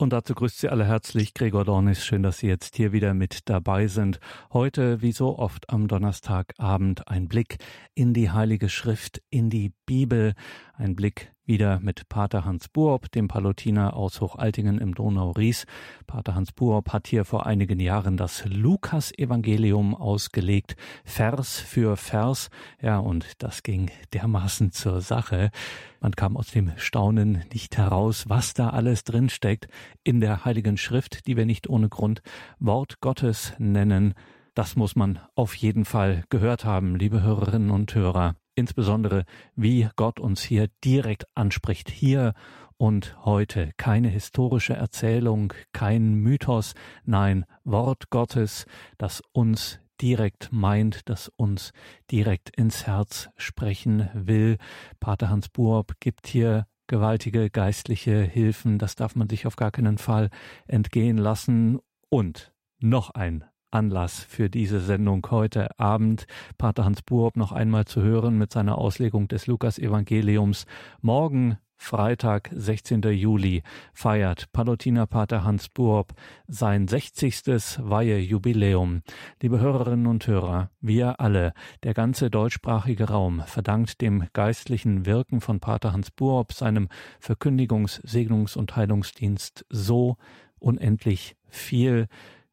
Und dazu grüßt Sie alle herzlich Gregor Dornis. Schön, dass Sie jetzt hier wieder mit dabei sind. Heute, wie so oft am Donnerstagabend, ein Blick in die Heilige Schrift, in die Bibel, ein Blick wieder mit Pater Hans Buob, dem Palutiner aus Hochaltingen im Donau-Ries. Pater Hans Buob hat hier vor einigen Jahren das Lukas-Evangelium ausgelegt, Vers für Vers. Ja, und das ging dermaßen zur Sache. Man kam aus dem Staunen nicht heraus, was da alles drinsteckt in der Heiligen Schrift, die wir nicht ohne Grund Wort Gottes nennen. Das muss man auf jeden Fall gehört haben, liebe Hörerinnen und Hörer insbesondere wie Gott uns hier direkt anspricht, hier und heute. Keine historische Erzählung, kein Mythos, nein, Wort Gottes, das uns direkt meint, das uns direkt ins Herz sprechen will. Pater Hans Buob gibt hier gewaltige geistliche Hilfen, das darf man sich auf gar keinen Fall entgehen lassen. Und noch ein Anlass für diese Sendung heute Abend. Pater Hans Buob noch einmal zu hören mit seiner Auslegung des Lukas-Evangeliums. Morgen Freitag, 16. Juli, feiert Palutiner Pater Hans Buob sein 60. Weihejubiläum. Liebe Hörerinnen und Hörer, wir alle, der ganze deutschsprachige Raum, verdankt dem geistlichen Wirken von Pater Hans Buob, seinem Verkündigungs-, Segnungs- und Heilungsdienst so unendlich viel.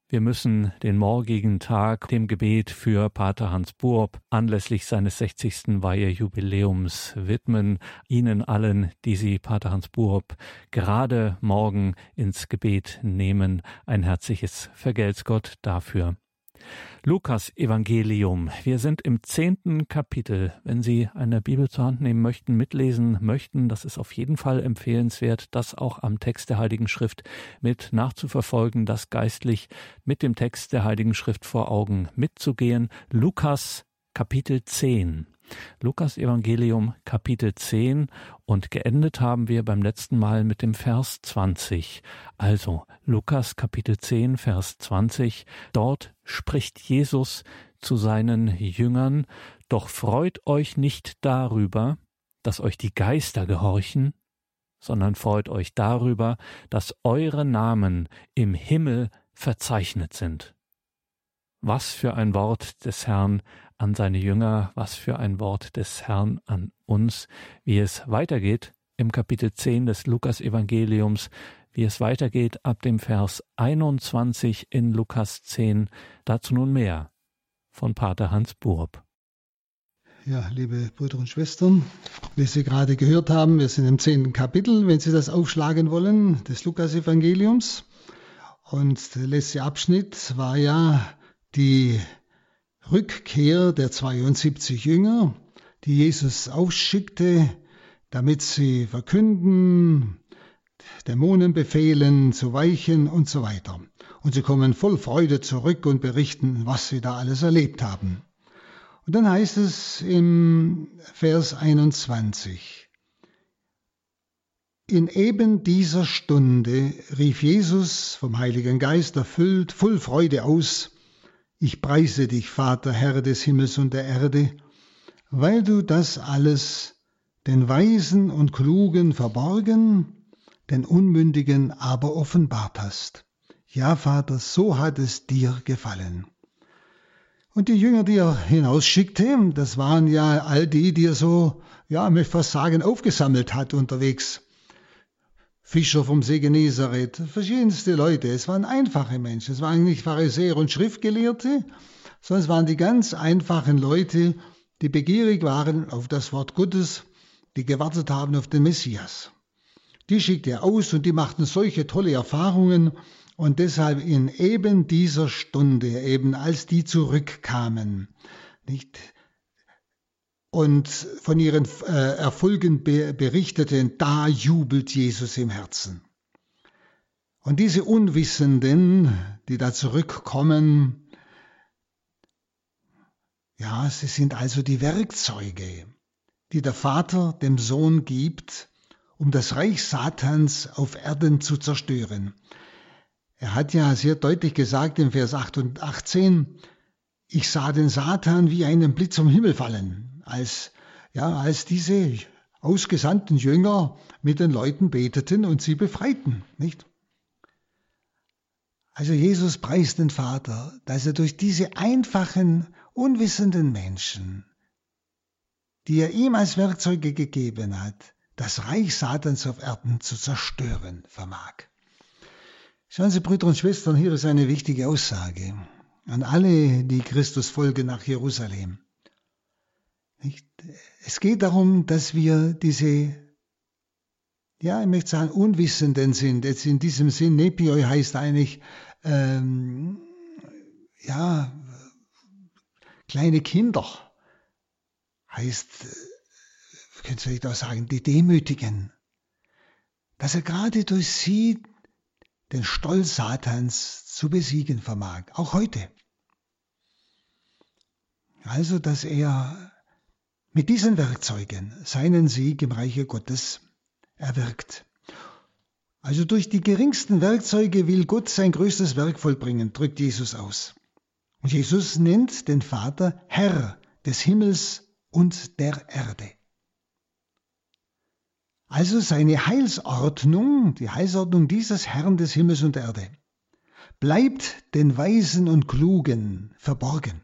Wir müssen den morgigen Tag dem Gebet für Pater Hans Buob anlässlich seines 60. Weihejubiläums widmen. Ihnen allen, die Sie, Pater Hans Buob, gerade morgen ins Gebet nehmen, ein herzliches Vergelt's Gott dafür. Lukas Evangelium. Wir sind im zehnten Kapitel. Wenn Sie eine Bibel zur Hand nehmen möchten, mitlesen möchten, das ist auf jeden Fall empfehlenswert, das auch am Text der Heiligen Schrift mit nachzuverfolgen, das geistlich mit dem Text der Heiligen Schrift vor Augen mitzugehen. Lukas Kapitel 10. Lukas Evangelium Kapitel 10 und geendet haben wir beim letzten Mal mit dem Vers 20. Also Lukas Kapitel 10 Vers 20. Dort spricht Jesus zu seinen Jüngern, doch freut euch nicht darüber, dass euch die Geister gehorchen, sondern freut euch darüber, dass eure Namen im Himmel verzeichnet sind. Was für ein Wort des Herrn an seine Jünger, was für ein Wort des Herrn an uns, wie es weitergeht im Kapitel 10 des Lukas Evangeliums, wie es weitergeht ab dem Vers 21 in Lukas 10, dazu nun mehr von Pater Hans Burb. Ja, liebe Brüder und Schwestern, wie Sie gerade gehört haben, wir sind im zehnten Kapitel, wenn Sie das aufschlagen wollen, des Lukas-Evangeliums. Und der letzte Abschnitt war ja die Rückkehr der 72 Jünger, die Jesus ausschickte, damit sie verkünden, Dämonen befehlen, zu weichen und so weiter. Und sie kommen voll Freude zurück und berichten, was sie da alles erlebt haben. Und dann heißt es im Vers 21, in eben dieser Stunde rief Jesus, vom Heiligen Geist erfüllt, voll Freude aus, ich preise dich, Vater, Herr des Himmels und der Erde, weil du das alles den Weisen und Klugen verborgen, den Unmündigen aber offenbart hast. Ja, Vater, so hat es dir gefallen. Und die Jünger, die er hinausschickte, das waren ja all die, die er so, ja, möchte fast sagen, aufgesammelt hat unterwegs. Fischer vom See Genezareth, verschiedenste Leute. Es waren einfache Menschen. Es waren nicht Pharisäer und Schriftgelehrte, sondern es waren die ganz einfachen Leute, die begierig waren auf das Wort Gottes, die gewartet haben auf den Messias. Die schickte er aus und die machten solche tolle Erfahrungen und deshalb in eben dieser Stunde, eben als die zurückkamen, nicht, und von ihren äh, Erfolgen be berichteten, da jubelt Jesus im Herzen. Und diese Unwissenden, die da zurückkommen, ja, sie sind also die Werkzeuge, die der Vater dem Sohn gibt, um das Reich Satans auf Erden zu zerstören. Er hat ja sehr deutlich gesagt im Vers 8 und 18, ich sah den Satan wie einen Blitz vom Himmel fallen als, ja, als diese ausgesandten Jünger mit den Leuten beteten und sie befreiten, nicht? Also Jesus preist den Vater, dass er durch diese einfachen, unwissenden Menschen, die er ihm als Werkzeuge gegeben hat, das Reich Satans auf Erden zu zerstören vermag. Schauen Sie, Brüder und Schwestern, hier ist eine wichtige Aussage an alle, die Christus folgen nach Jerusalem. Es geht darum, dass wir diese, ja, ich möchte sagen, Unwissenden sind. Jetzt in diesem Sinn, Nepioi heißt eigentlich, ähm, ja, kleine Kinder. Heißt, können Sie vielleicht auch sagen, die Demütigen. Dass er gerade durch sie den Stolz Satans zu besiegen vermag, auch heute. Also, dass er mit diesen Werkzeugen seinen Sieg im Reiche Gottes erwirkt. Also durch die geringsten Werkzeuge will Gott sein größtes Werk vollbringen, drückt Jesus aus. Und Jesus nennt den Vater Herr des Himmels und der Erde. Also seine Heilsordnung, die Heilsordnung dieses Herrn des Himmels und der Erde, bleibt den Weisen und Klugen verborgen.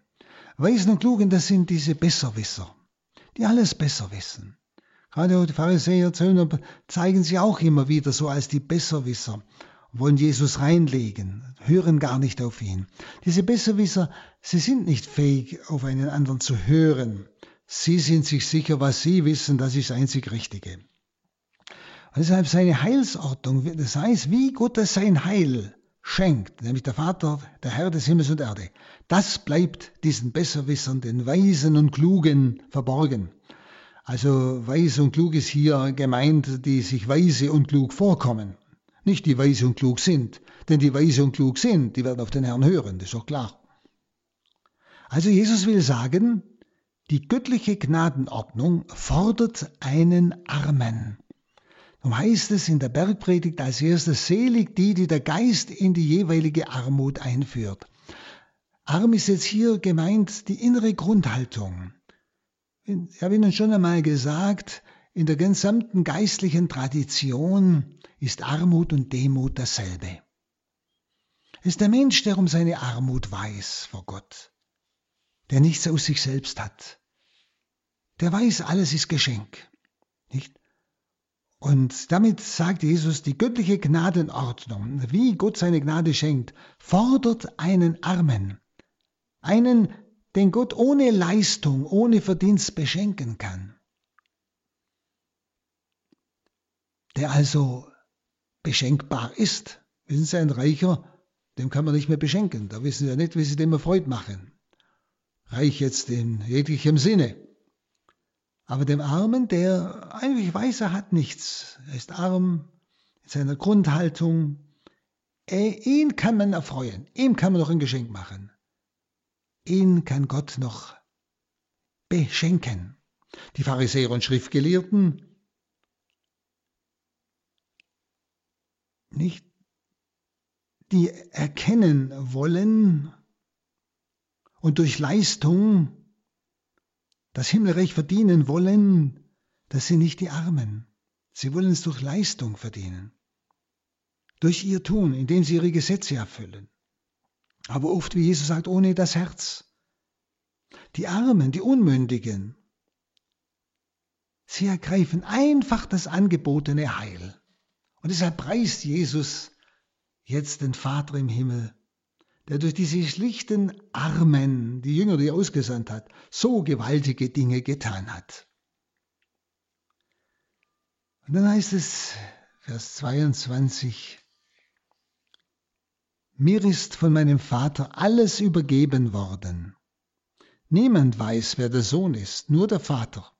Weisen und Klugen, das sind diese Besserwisser, die alles besser wissen. Gerade die Pharisäer, Zöllner zeigen sich auch immer wieder so als die Besserwisser, wollen Jesus reinlegen, hören gar nicht auf ihn. Diese Besserwisser, sie sind nicht fähig, auf einen anderen zu hören. Sie sind sich sicher, was sie wissen, das ist das einzig Richtige. Und deshalb seine Heilsordnung, das heißt, wie Gott sein Heil schenkt, nämlich der Vater, der Herr des Himmels und Erde, das bleibt diesen Besserwissern, den Weisen und Klugen verborgen. Also weise und klug ist hier gemeint, die sich weise und klug vorkommen. Nicht die weise und klug sind, denn die weise und klug sind, die werden auf den Herrn hören, das ist doch klar. Also Jesus will sagen, die göttliche Gnadenordnung fordert einen Armen. Darum heißt es in der Bergpredigt als erstes, selig die, die der Geist in die jeweilige Armut einführt. Arm ist jetzt hier gemeint die innere Grundhaltung. Ich habe Ihnen schon einmal gesagt, in der gesamten geistlichen Tradition ist Armut und Demut dasselbe. Es ist der Mensch, der um seine Armut weiß vor Gott, der nichts aus sich selbst hat. Der weiß, alles ist Geschenk. Nicht? Und damit sagt Jesus, die göttliche Gnadenordnung, wie Gott seine Gnade schenkt, fordert einen Armen, einen, den Gott ohne Leistung, ohne Verdienst beschenken kann. Der also beschenkbar ist. Wissen Sie, ein Reicher, dem kann man nicht mehr beschenken. Da wissen Sie ja nicht, wie Sie dem Erfreut machen. Reich jetzt in jeglichem Sinne. Aber dem Armen, der eigentlich weiß, er hat nichts, er ist arm in seiner Grundhaltung, er, ihn kann man erfreuen, ihm kann man noch ein Geschenk machen. Ihn kann Gott noch beschenken. Die Pharisäer und Schriftgelehrten nicht, die erkennen wollen und durch Leistung das Himmelreich verdienen wollen, das sind nicht die Armen. Sie wollen es durch Leistung verdienen. Durch ihr Tun, indem sie ihre Gesetze erfüllen. Aber oft, wie Jesus sagt, ohne das Herz. Die Armen, die Unmündigen, sie ergreifen einfach das angebotene Heil. Und deshalb preist Jesus jetzt den Vater im Himmel der durch diese schlichten Armen, die Jünger, die er ausgesandt hat, so gewaltige Dinge getan hat. Und dann heißt es, Vers 22, mir ist von meinem Vater alles übergeben worden. Niemand weiß, wer der Sohn ist, nur der Vater.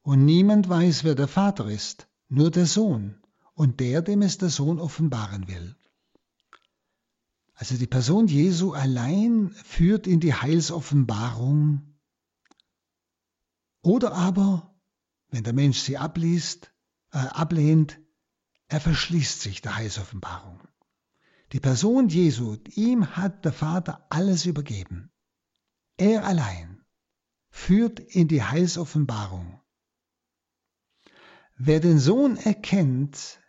Und niemand weiß, wer der Vater ist, nur der Sohn und der, dem es der Sohn offenbaren will. Also die Person Jesu allein führt in die Heilsoffenbarung. Oder aber, wenn der Mensch sie abliest, äh, ablehnt, er verschließt sich der Heilsoffenbarung. Die Person Jesu, ihm hat der Vater alles übergeben. Er allein führt in die Heilsoffenbarung. Wer den Sohn erkennt,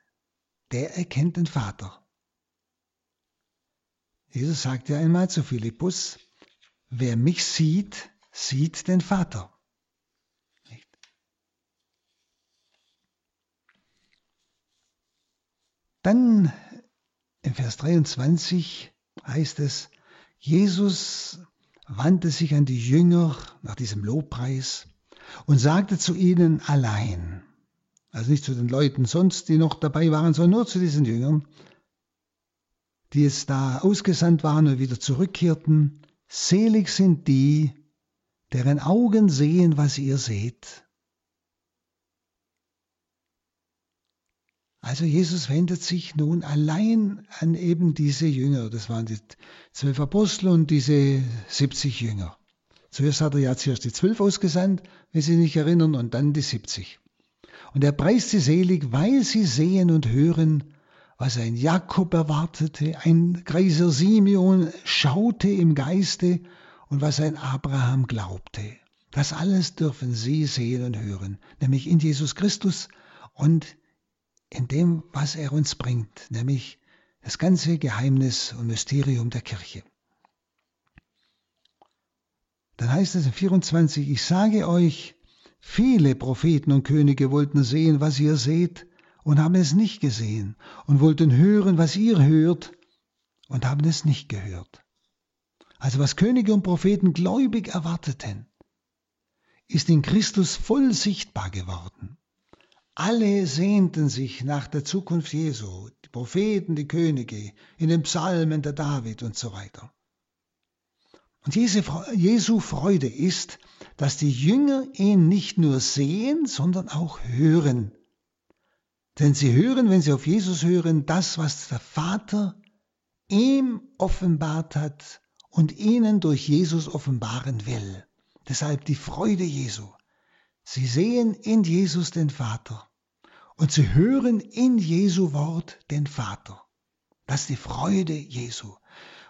der erkennt den Vater. Jesus sagte einmal zu Philippus, wer mich sieht, sieht den Vater. Dann im Vers 23 heißt es, Jesus wandte sich an die Jünger nach diesem Lobpreis und sagte zu ihnen allein, also nicht zu den Leuten sonst, die noch dabei waren, sondern nur zu diesen Jüngern, die jetzt da ausgesandt waren und wieder zurückkehrten, selig sind die, deren Augen sehen, was ihr seht. Also Jesus wendet sich nun allein an eben diese Jünger. Das waren die zwölf Apostel und diese 70 Jünger. Zuerst hat er ja zuerst die zwölf ausgesandt, wenn Sie sich erinnern, und dann die 70. Und er preist sie selig, weil sie sehen und hören, was ein Jakob erwartete, ein Kreiser Simeon schaute im Geiste und was ein Abraham glaubte. Das alles dürfen Sie sehen und hören, nämlich in Jesus Christus und in dem, was er uns bringt, nämlich das ganze Geheimnis und Mysterium der Kirche. Dann heißt es in 24, ich sage euch, viele Propheten und Könige wollten sehen, was ihr seht, und haben es nicht gesehen, und wollten hören, was ihr hört, und haben es nicht gehört. Also was Könige und Propheten gläubig erwarteten, ist in Christus voll sichtbar geworden. Alle sehnten sich nach der Zukunft Jesu, die Propheten, die Könige, in den Psalmen der David und so weiter. Und Jesu Freude ist, dass die Jünger ihn nicht nur sehen, sondern auch hören. Denn sie hören, wenn sie auf Jesus hören, das, was der Vater ihm offenbart hat und ihnen durch Jesus offenbaren will. Deshalb die Freude Jesu. Sie sehen in Jesus den Vater und sie hören in Jesu Wort den Vater. Das ist die Freude Jesu.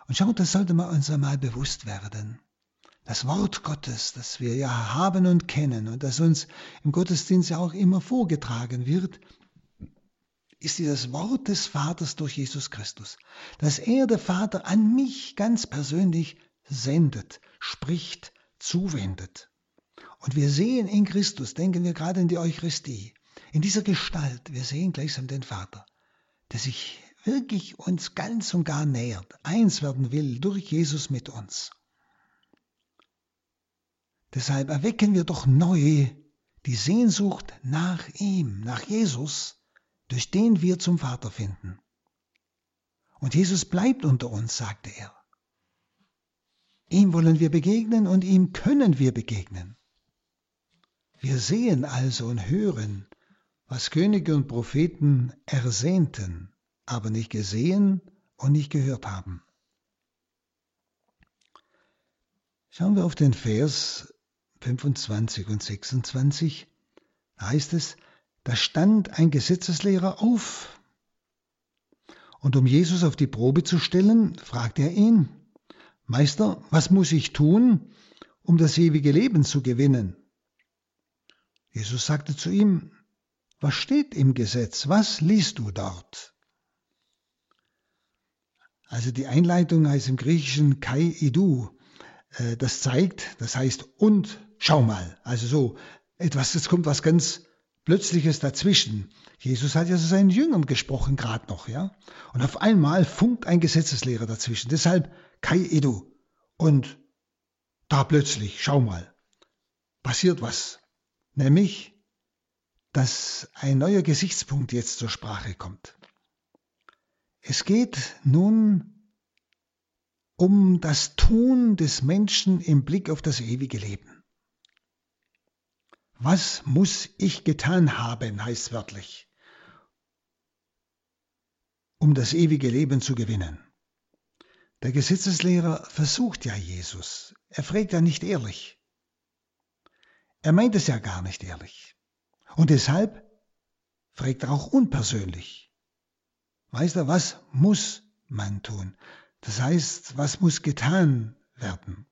Und schaut, das sollte man uns einmal bewusst werden. Das Wort Gottes, das wir ja haben und kennen und das uns im Gottesdienst ja auch immer vorgetragen wird, ist dieses Wort des Vaters durch Jesus Christus, dass er, der Vater, an mich ganz persönlich sendet, spricht, zuwendet. Und wir sehen in Christus, denken wir gerade in die Eucharistie, in dieser Gestalt, wir sehen gleichsam den Vater, der sich wirklich uns ganz und gar nähert, eins werden will durch Jesus mit uns. Deshalb erwecken wir doch neu die Sehnsucht nach ihm, nach Jesus, durch den wir zum Vater finden. Und Jesus bleibt unter uns, sagte er. Ihm wollen wir begegnen und ihm können wir begegnen. Wir sehen also und hören was Könige und Propheten ersehnten, aber nicht gesehen und nicht gehört haben. Schauen wir auf den Vers 25 und 26. Da heißt es, da stand ein Gesetzeslehrer auf. Und um Jesus auf die Probe zu stellen, fragte er ihn, Meister, was muss ich tun, um das ewige Leben zu gewinnen? Jesus sagte zu ihm, was steht im Gesetz? Was liest du dort? Also die Einleitung heißt im Griechischen Kai Idu. Äh, das zeigt, das heißt und schau mal. Also so etwas, es kommt was ganz Plötzliches dazwischen. Jesus hat ja zu seinen Jüngern gesprochen, gerade noch, ja. Und auf einmal funkt ein Gesetzeslehrer dazwischen. Deshalb Kai Edu. Und da plötzlich, schau mal, passiert was. Nämlich, dass ein neuer Gesichtspunkt jetzt zur Sprache kommt. Es geht nun um das Tun des Menschen im Blick auf das ewige Leben. Was muss ich getan haben, heißt wörtlich, um das ewige Leben zu gewinnen. Der Gesetzeslehrer versucht ja Jesus. Er fragt ja nicht ehrlich. Er meint es ja gar nicht ehrlich. Und deshalb fragt er auch unpersönlich. Du, was muss man tun? Das heißt, was muss getan werden?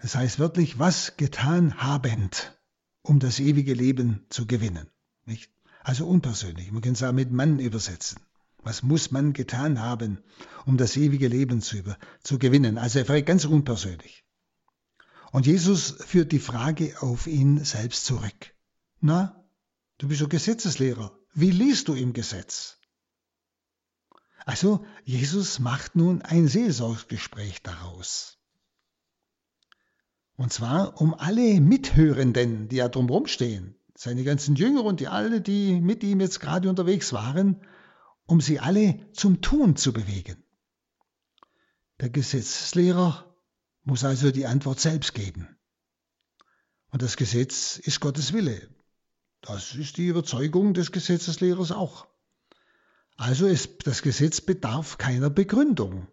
Das heißt wirklich, was getan habend, um das ewige Leben zu gewinnen. Nicht? Also unpersönlich. Man kann es auch mit Mann übersetzen. Was muss man getan haben, um das ewige Leben zu, über, zu gewinnen? Also er fragt ganz unpersönlich. Und Jesus führt die Frage auf ihn selbst zurück. Na, du bist doch Gesetzeslehrer. Wie liest du im Gesetz? Also Jesus macht nun ein Seelsorgsgespräch daraus. Und zwar um alle Mithörenden, die ja drumherum stehen, seine ganzen Jünger und die alle, die mit ihm jetzt gerade unterwegs waren, um sie alle zum Tun zu bewegen. Der Gesetzeslehrer muss also die Antwort selbst geben. Und das Gesetz ist Gottes Wille. Das ist die Überzeugung des Gesetzeslehrers auch. Also ist, das Gesetz bedarf keiner Begründung.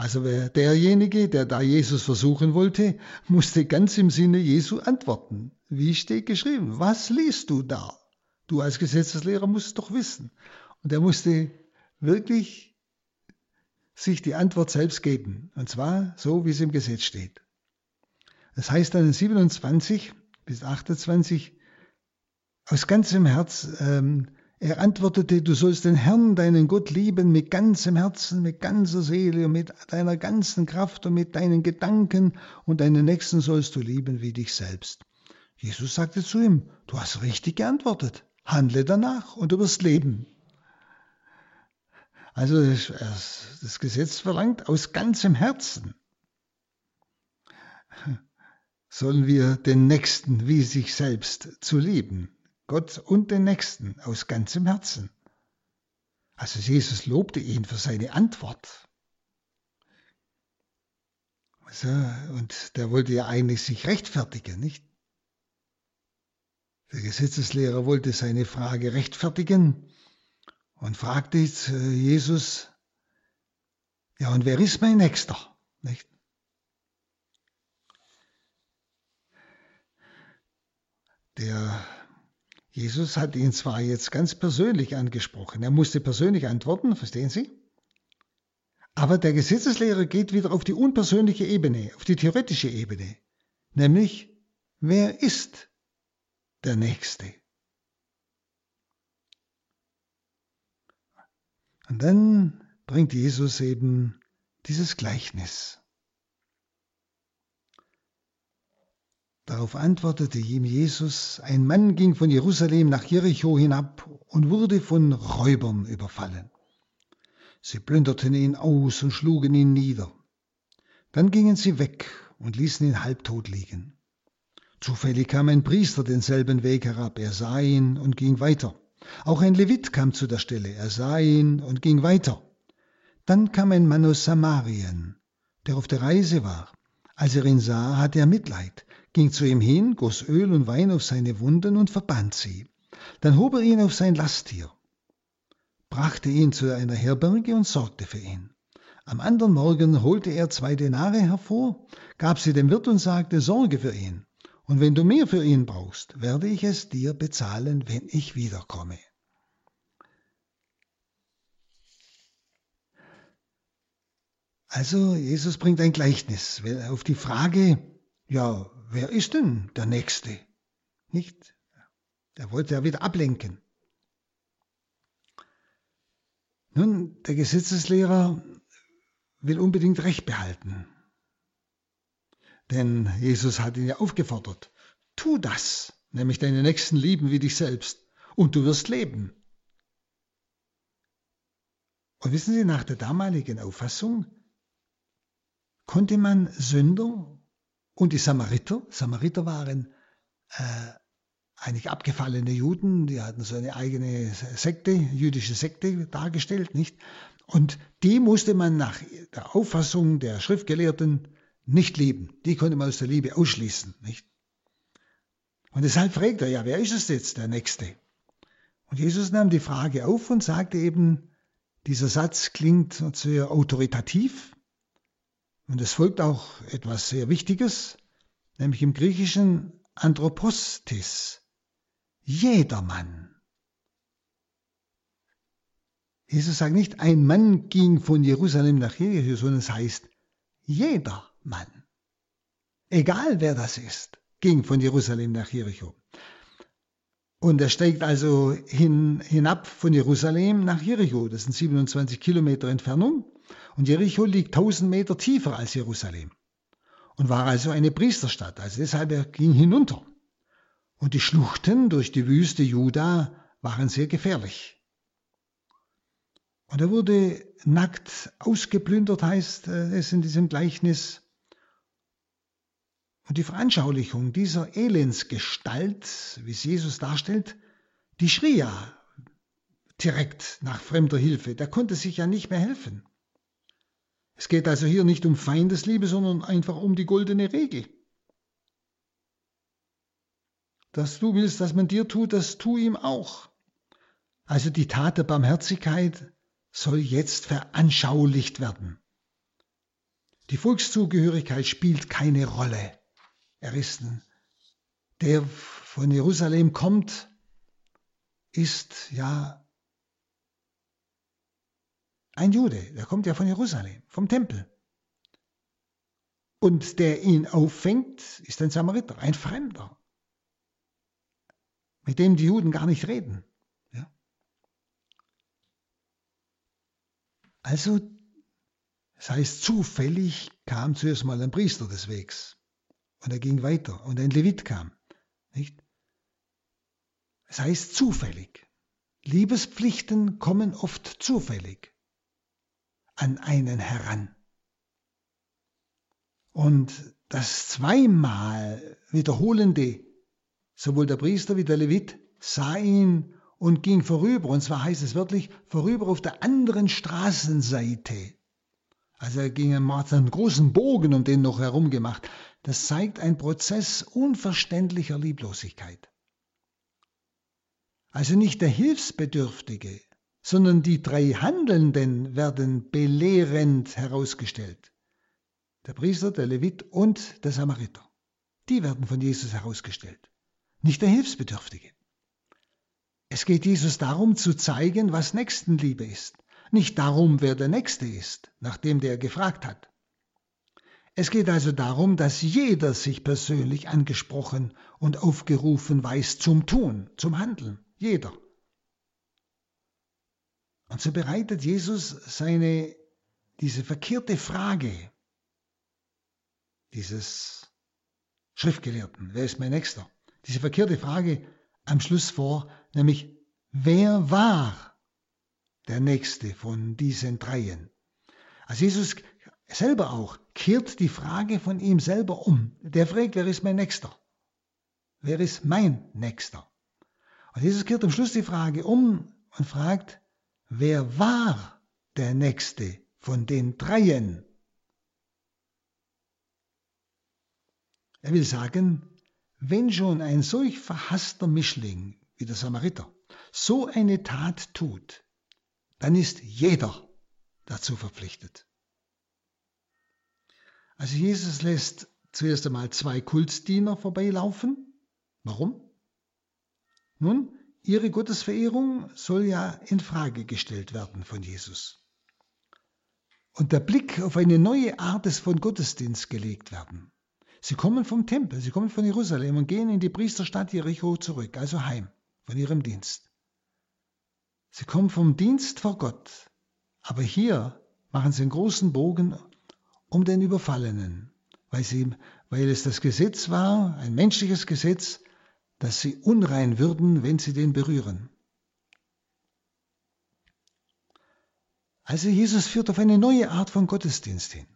Also derjenige, der da Jesus versuchen wollte, musste ganz im Sinne Jesu antworten. Wie steht geschrieben? Was liest du da? Du als Gesetzeslehrer musst es doch wissen. Und er musste wirklich sich die Antwort selbst geben. Und zwar so, wie es im Gesetz steht. Das heißt dann in 27 bis 28, aus ganzem Herz, ähm, er antwortete, du sollst den Herrn, deinen Gott lieben mit ganzem Herzen, mit ganzer Seele und mit deiner ganzen Kraft und mit deinen Gedanken und deinen Nächsten sollst du lieben wie dich selbst. Jesus sagte zu ihm, du hast richtig geantwortet handle danach und du wirst leben. Also das Gesetz verlangt aus ganzem Herzen, sollen wir den Nächsten wie sich selbst zu lieben. Gott und den Nächsten aus ganzem Herzen. Also Jesus lobte ihn für seine Antwort. Also, und der wollte ja eigentlich sich rechtfertigen, nicht? Der Gesetzeslehrer wollte seine Frage rechtfertigen und fragte jetzt äh, Jesus, ja, und wer ist mein Nächster? Nicht? Der Jesus hat ihn zwar jetzt ganz persönlich angesprochen, er musste persönlich antworten, verstehen Sie? Aber der Gesetzeslehrer geht wieder auf die unpersönliche Ebene, auf die theoretische Ebene, nämlich wer ist der Nächste. Und dann bringt Jesus eben dieses Gleichnis. Darauf antwortete ihm Jesus, ein Mann ging von Jerusalem nach Jericho hinab und wurde von Räubern überfallen. Sie plünderten ihn aus und schlugen ihn nieder. Dann gingen sie weg und ließen ihn halbtot liegen. Zufällig kam ein Priester denselben Weg herab, er sah ihn und ging weiter. Auch ein Levit kam zu der Stelle, er sah ihn und ging weiter. Dann kam ein Mann aus Samarien, der auf der Reise war. Als er ihn sah, hatte er Mitleid, ging zu ihm hin, goss Öl und Wein auf seine Wunden und verband sie. Dann hob er ihn auf sein Lasttier, brachte ihn zu einer Herberge und sorgte für ihn. Am anderen Morgen holte er zwei Denare hervor, gab sie dem Wirt und sagte, sorge für ihn. Und wenn du mehr für ihn brauchst, werde ich es dir bezahlen, wenn ich wiederkomme. Also Jesus bringt ein Gleichnis auf die Frage, ja, wer ist denn der Nächste? Nicht? Er wollte ja wieder ablenken. Nun, der Gesetzeslehrer will unbedingt Recht behalten. Denn Jesus hat ihn ja aufgefordert. Tu das, nämlich deine Nächsten lieben wie dich selbst, und du wirst leben. Und wissen Sie, nach der damaligen Auffassung konnte man Sünder und die Samariter, Samariter waren äh, eigentlich abgefallene Juden, die hatten so eine eigene Sekte, jüdische Sekte dargestellt, nicht? Und die musste man nach der Auffassung der Schriftgelehrten nicht lieben. Die konnte man aus der Liebe ausschließen. Nicht? Und deshalb fragt er, ja, wer ist es jetzt, der Nächste? Und Jesus nahm die Frage auf und sagte eben, dieser Satz klingt sehr autoritativ und es folgt auch etwas sehr Wichtiges, nämlich im Griechischen Anthropostis, jedermann. Jesus sagt nicht, ein Mann ging von Jerusalem nach Jericho, sondern es heißt, jeder Mann. Egal wer das ist, ging von Jerusalem nach Jericho. Und er steigt also hin, hinab von Jerusalem nach Jericho. Das sind 27 Kilometer Entfernung. Und Jericho liegt 1000 Meter tiefer als Jerusalem. Und war also eine Priesterstadt. Also deshalb er ging hinunter. Und die Schluchten durch die Wüste Juda waren sehr gefährlich. Und er wurde nackt ausgeplündert, heißt es in diesem Gleichnis. Und die Veranschaulichung dieser Elendsgestalt, wie es Jesus darstellt, die schrie ja direkt nach fremder Hilfe. Der konnte sich ja nicht mehr helfen. Es geht also hier nicht um Feindesliebe, sondern einfach um die goldene Regel. Dass du willst, dass man dir tut, das tu ihm auch. Also die Tat der Barmherzigkeit soll jetzt veranschaulicht werden. Die Volkszugehörigkeit spielt keine Rolle. Er ist der von Jerusalem kommt, ist ja ein Jude, der kommt ja von Jerusalem, vom Tempel. Und der ihn auffängt, ist ein Samariter, ein Fremder, mit dem die Juden gar nicht reden. Ja? Also, das heißt, zufällig kam zuerst mal ein Priester des Wegs. Und er ging weiter und ein Levit kam. Nicht? Es heißt zufällig. Liebespflichten kommen oft zufällig an einen heran. Und das zweimal wiederholende, sowohl der Priester wie der Levit sah ihn und ging vorüber. Und zwar heißt es wörtlich, vorüber auf der anderen Straßenseite. Also er ging einen großen Bogen um den noch herum gemacht. Das zeigt einen Prozess unverständlicher Lieblosigkeit. Also nicht der Hilfsbedürftige, sondern die drei Handelnden werden belehrend herausgestellt. Der Priester, der Levit und der Samariter. Die werden von Jesus herausgestellt, nicht der Hilfsbedürftige. Es geht Jesus darum zu zeigen, was Nächstenliebe ist, nicht darum, wer der Nächste ist, nachdem der gefragt hat. Es geht also darum, dass jeder sich persönlich angesprochen und aufgerufen weiß zum Tun, zum Handeln. Jeder. Und so bereitet Jesus seine, diese verkehrte Frage dieses Schriftgelehrten, wer ist mein Nächster? Diese verkehrte Frage am Schluss vor, nämlich, wer war der Nächste von diesen dreien? Also Jesus selber auch kehrt die Frage von ihm selber um. Der fragt, wer ist mein Nächster? Wer ist mein Nächster? Und Jesus kehrt am Schluss die Frage um und fragt, wer war der Nächste von den Dreien? Er will sagen, wenn schon ein solch verhasster Mischling wie der Samariter so eine Tat tut, dann ist jeder dazu verpflichtet. Also Jesus lässt zuerst einmal zwei Kultsdiener vorbeilaufen. Warum? Nun, ihre Gottesverehrung soll ja in Frage gestellt werden von Jesus. Und der Blick auf eine neue Art des von Gottesdienst gelegt werden. Sie kommen vom Tempel, sie kommen von Jerusalem und gehen in die Priesterstadt Jericho zurück, also heim von ihrem Dienst. Sie kommen vom Dienst vor Gott, aber hier machen sie einen großen Bogen um den Überfallenen, weil, sie, weil es das Gesetz war, ein menschliches Gesetz, dass sie unrein würden, wenn sie den berühren. Also Jesus führt auf eine neue Art von Gottesdienst hin.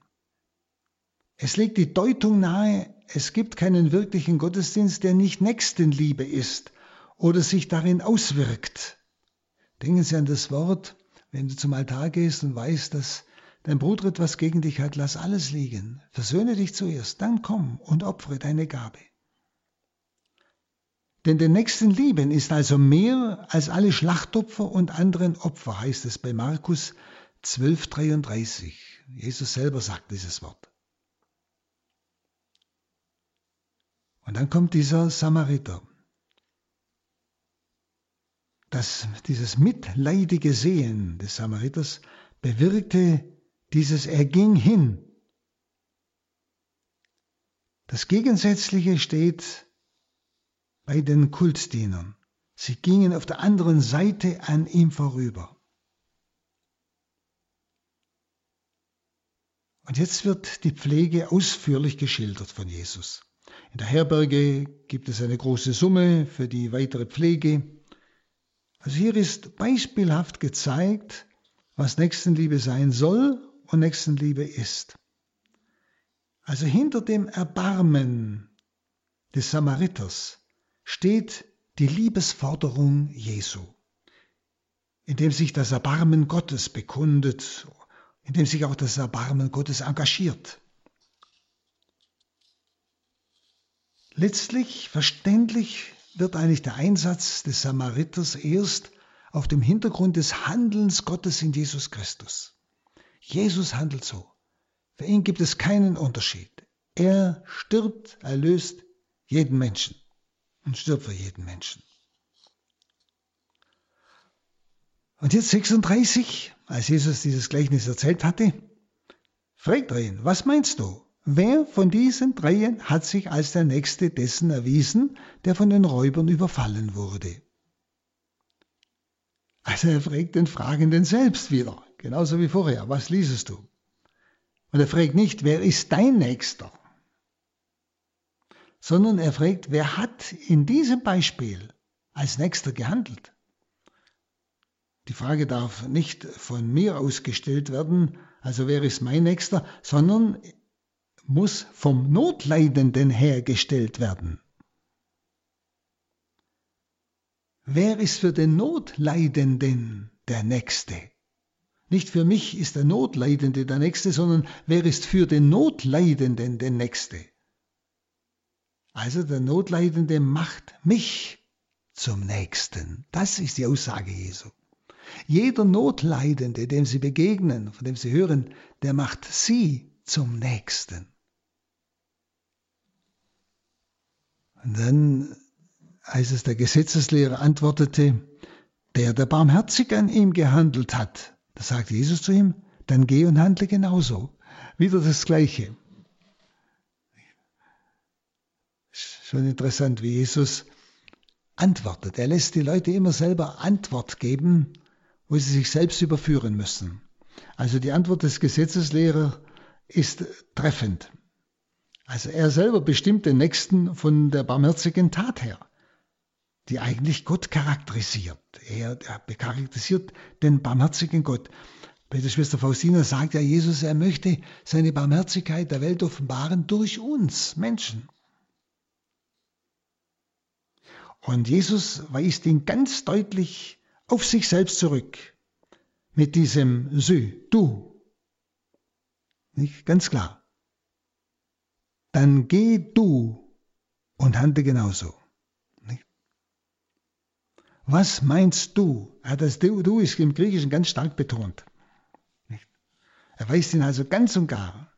Es legt die Deutung nahe, es gibt keinen wirklichen Gottesdienst, der nicht Nächstenliebe ist oder sich darin auswirkt. Denken Sie an das Wort, wenn du zum Altar gehst und weißt, dass Dein Bruder etwas gegen dich hat, lass alles liegen. Versöhne dich zuerst, dann komm und opfere deine Gabe. Denn den Nächsten lieben ist also mehr als alle Schlachtopfer und anderen Opfer, heißt es bei Markus 12,33. Jesus selber sagt dieses Wort. Und dann kommt dieser Samariter. Das, dieses mitleidige Sehen des Samariters bewirkte dieses Er ging hin. Das Gegensätzliche steht bei den Kultdienern. Sie gingen auf der anderen Seite an ihm vorüber. Und jetzt wird die Pflege ausführlich geschildert von Jesus. In der Herberge gibt es eine große Summe für die weitere Pflege. Also hier ist beispielhaft gezeigt, was Nächstenliebe sein soll und Nächstenliebe ist. Also hinter dem Erbarmen des Samariters steht die Liebesforderung Jesu, indem sich das Erbarmen Gottes bekundet, indem sich auch das Erbarmen Gottes engagiert. Letztlich verständlich wird eigentlich der Einsatz des Samariters erst auf dem Hintergrund des Handelns Gottes in Jesus Christus. Jesus handelt so. Für ihn gibt es keinen Unterschied. Er stirbt, erlöst jeden Menschen und stirbt für jeden Menschen. Und jetzt 36, als Jesus dieses Gleichnis erzählt hatte, fragt er ihn, was meinst du? Wer von diesen dreien hat sich als der Nächste dessen erwiesen, der von den Räubern überfallen wurde? Also er fragt den Fragenden selbst wieder, genauso wie vorher, was liesest du? Und er fragt nicht, wer ist dein Nächster? Sondern er fragt, wer hat in diesem Beispiel als Nächster gehandelt? Die Frage darf nicht von mir ausgestellt werden, also wer ist mein Nächster, sondern muss vom Notleidenden hergestellt werden. Wer ist für den Notleidenden der Nächste? Nicht für mich ist der Notleidende der Nächste, sondern wer ist für den Notleidenden der Nächste? Also der Notleidende macht mich zum Nächsten. Das ist die Aussage Jesu. Jeder Notleidende, dem Sie begegnen, von dem Sie hören, der macht Sie zum Nächsten. Und dann, als es der Gesetzeslehrer antwortete, der, der barmherzig an ihm gehandelt hat, da sagt Jesus zu ihm, dann geh und handle genauso. Wieder das Gleiche. Schon interessant, wie Jesus antwortet. Er lässt die Leute immer selber Antwort geben, wo sie sich selbst überführen müssen. Also die Antwort des Gesetzeslehrers ist treffend. Also er selber bestimmt den Nächsten von der barmherzigen Tat her, die eigentlich Gott charakterisiert. Er, er charakterisiert den barmherzigen Gott. Bei der Schwester Faustina sagt ja Jesus, er möchte seine Barmherzigkeit der Welt offenbaren durch uns Menschen. Und Jesus weist ihn ganz deutlich auf sich selbst zurück mit diesem Sü, du. Nicht ganz klar dann geh du und handle genauso. Was meinst du? Ja, das Du ist im Griechischen ganz stark betont. Er weist ihn also ganz und gar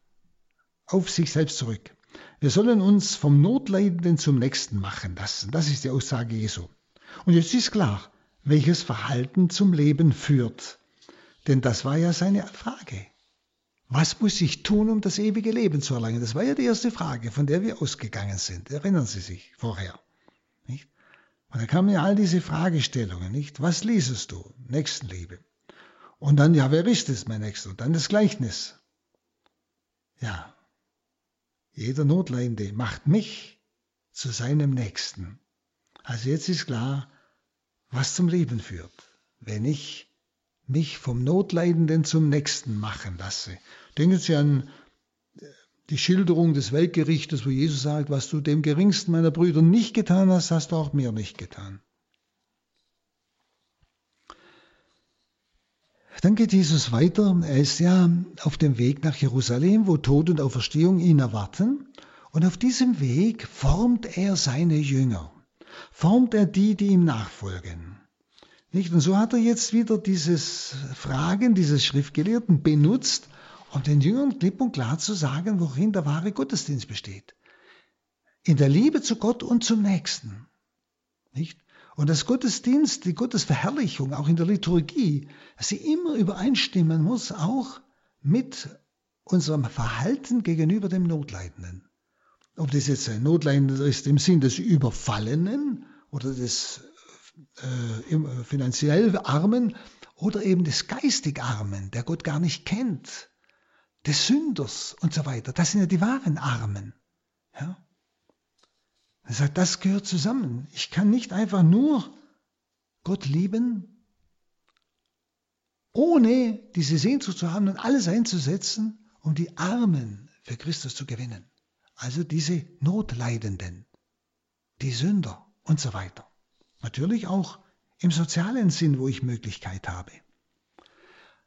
auf sich selbst zurück. Wir sollen uns vom Notleidenden zum Nächsten machen lassen. Das ist die Aussage Jesu. Und jetzt ist klar, welches Verhalten zum Leben führt. Denn das war ja seine Frage. Was muss ich tun, um das ewige Leben zu erlangen? Das war ja die erste Frage, von der wir ausgegangen sind. Erinnern Sie sich vorher. Nicht? Und da kamen ja all diese Fragestellungen, nicht? Was liesest du? Nächstenliebe. Und dann, ja, wer ist es, mein Nächster? Und dann das Gleichnis. Ja, jeder Notleidende macht mich zu seinem Nächsten. Also jetzt ist klar, was zum Leben führt. Wenn ich mich vom Notleidenden zum Nächsten machen lasse. Denken Sie an äh, die Schilderung des Weltgerichtes, wo Jesus sagt, was du dem geringsten meiner Brüder nicht getan hast, hast du auch mir nicht getan. Dann geht Jesus weiter. Er ist ja auf dem Weg nach Jerusalem, wo Tod und Auferstehung ihn erwarten. Und auf diesem Weg formt er seine Jünger. Formt er die, die ihm nachfolgen. Nicht? Und so hat er jetzt wieder dieses Fragen dieses Schriftgelehrten benutzt, um den Jüngern klipp und klar zu sagen, worin der wahre Gottesdienst besteht. In der Liebe zu Gott und zum Nächsten. Nicht? Und das Gottesdienst, die Gottesverherrlichung, auch in der Liturgie, dass sie immer übereinstimmen muss, auch mit unserem Verhalten gegenüber dem Notleidenden. Ob das jetzt ein Notleidender ist im Sinn des Überfallenen oder des äh, finanziell Armen oder eben des geistig Armen, der Gott gar nicht kennt, des Sünders und so weiter. Das sind ja die wahren Armen. Ja? Er sagt, das gehört zusammen. Ich kann nicht einfach nur Gott lieben, ohne diese Sehnsucht zu haben und alles einzusetzen, um die Armen für Christus zu gewinnen. Also diese Notleidenden, die Sünder und so weiter. Natürlich auch im sozialen Sinn, wo ich Möglichkeit habe.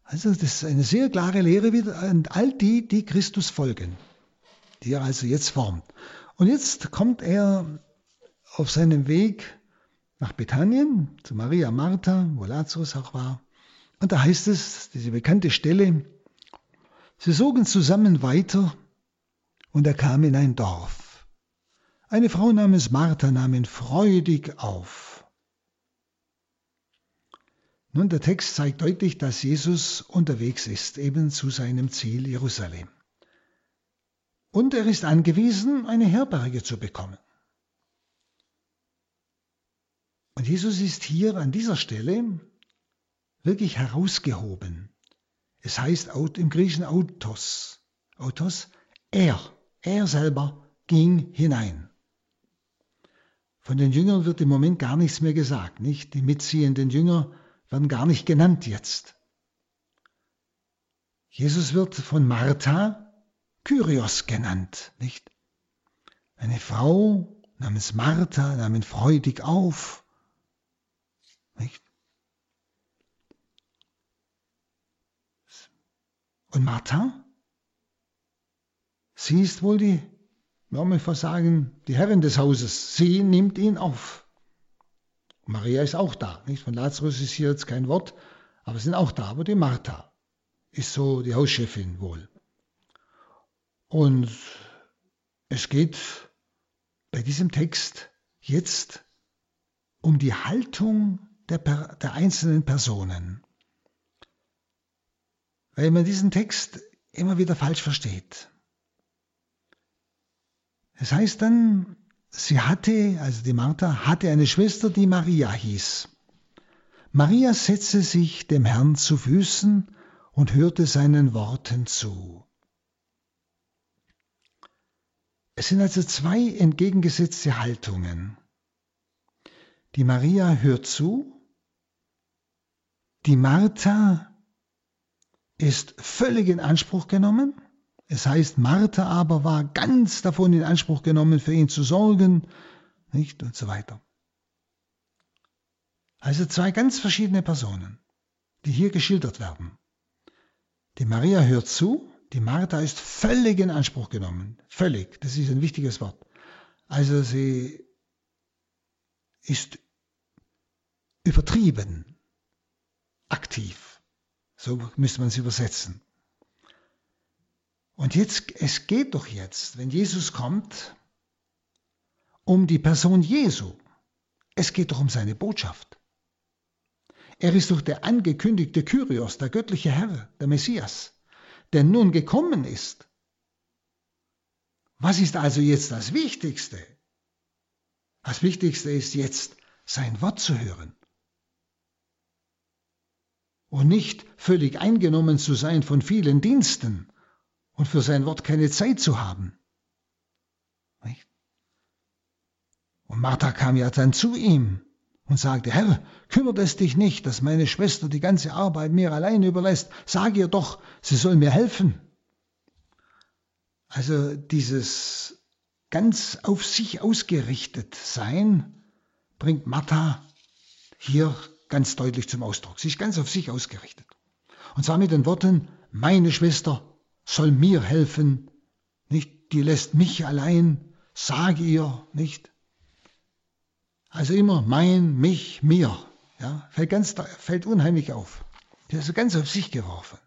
Also das ist eine sehr klare Lehre wieder an all die, die Christus folgen, die er also jetzt formt. Und jetzt kommt er auf seinem Weg nach Bethanien zu Maria Martha, wo Lazarus auch war. Und da heißt es, diese bekannte Stelle, sie sogen zusammen weiter und er kam in ein Dorf. Eine Frau namens Martha nahm ihn freudig auf. Nun, der Text zeigt deutlich, dass Jesus unterwegs ist, eben zu seinem Ziel Jerusalem. Und er ist angewiesen, eine Herberge zu bekommen. Und Jesus ist hier an dieser Stelle wirklich herausgehoben. Es heißt im Griechischen Autos. Autos, er, er selber ging hinein. Von den Jüngern wird im Moment gar nichts mehr gesagt, nicht? Die mitziehenden Jünger werden gar nicht genannt jetzt. Jesus wird von Martha Kyrios genannt, nicht? Eine Frau namens Martha nahm ihn freudig auf, nicht? Und Martha? Sie ist wohl die, man muss fast sagen, die Herrin des Hauses. Sie nimmt ihn auf. Maria ist auch da. Nicht? Von Lazarus ist hier jetzt kein Wort, aber sie sind auch da. Aber die Martha ist so die Hauschefin wohl. Und es geht bei diesem Text jetzt um die Haltung der, der einzelnen Personen. Weil man diesen Text immer wieder falsch versteht. Es heißt dann, sie hatte, also die Martha, hatte eine Schwester, die Maria hieß. Maria setzte sich dem Herrn zu Füßen und hörte seinen Worten zu. Es sind also zwei entgegengesetzte Haltungen. Die Maria hört zu, die Martha ist völlig in Anspruch genommen es heißt, Martha aber war ganz davon in Anspruch genommen, für ihn zu sorgen, nicht und so weiter. Also zwei ganz verschiedene Personen, die hier geschildert werden. Die Maria hört zu, die Martha ist völlig in Anspruch genommen. Völlig, das ist ein wichtiges Wort. Also sie ist übertrieben aktiv. So müsste man es übersetzen. Und jetzt, es geht doch jetzt, wenn Jesus kommt, um die Person Jesu. Es geht doch um seine Botschaft. Er ist doch der angekündigte Kyrios, der göttliche Herr, der Messias, der nun gekommen ist. Was ist also jetzt das Wichtigste? Das Wichtigste ist jetzt, sein Wort zu hören. Und nicht völlig eingenommen zu sein von vielen Diensten und für sein Wort keine Zeit zu haben. Und Martha kam ja dann zu ihm und sagte, Herr, kümmert es dich nicht, dass meine Schwester die ganze Arbeit mir allein überlässt. Sag ihr doch, sie soll mir helfen. Also dieses ganz auf sich ausgerichtet sein bringt Martha hier ganz deutlich zum Ausdruck. Sie ist ganz auf sich ausgerichtet. Und zwar mit den Worten, meine Schwester soll mir helfen, nicht, die lässt mich allein, sag ihr, nicht. Also immer mein, mich, mir, ja, fällt ganz, fällt unheimlich auf. Der ist ganz auf sich geworfen.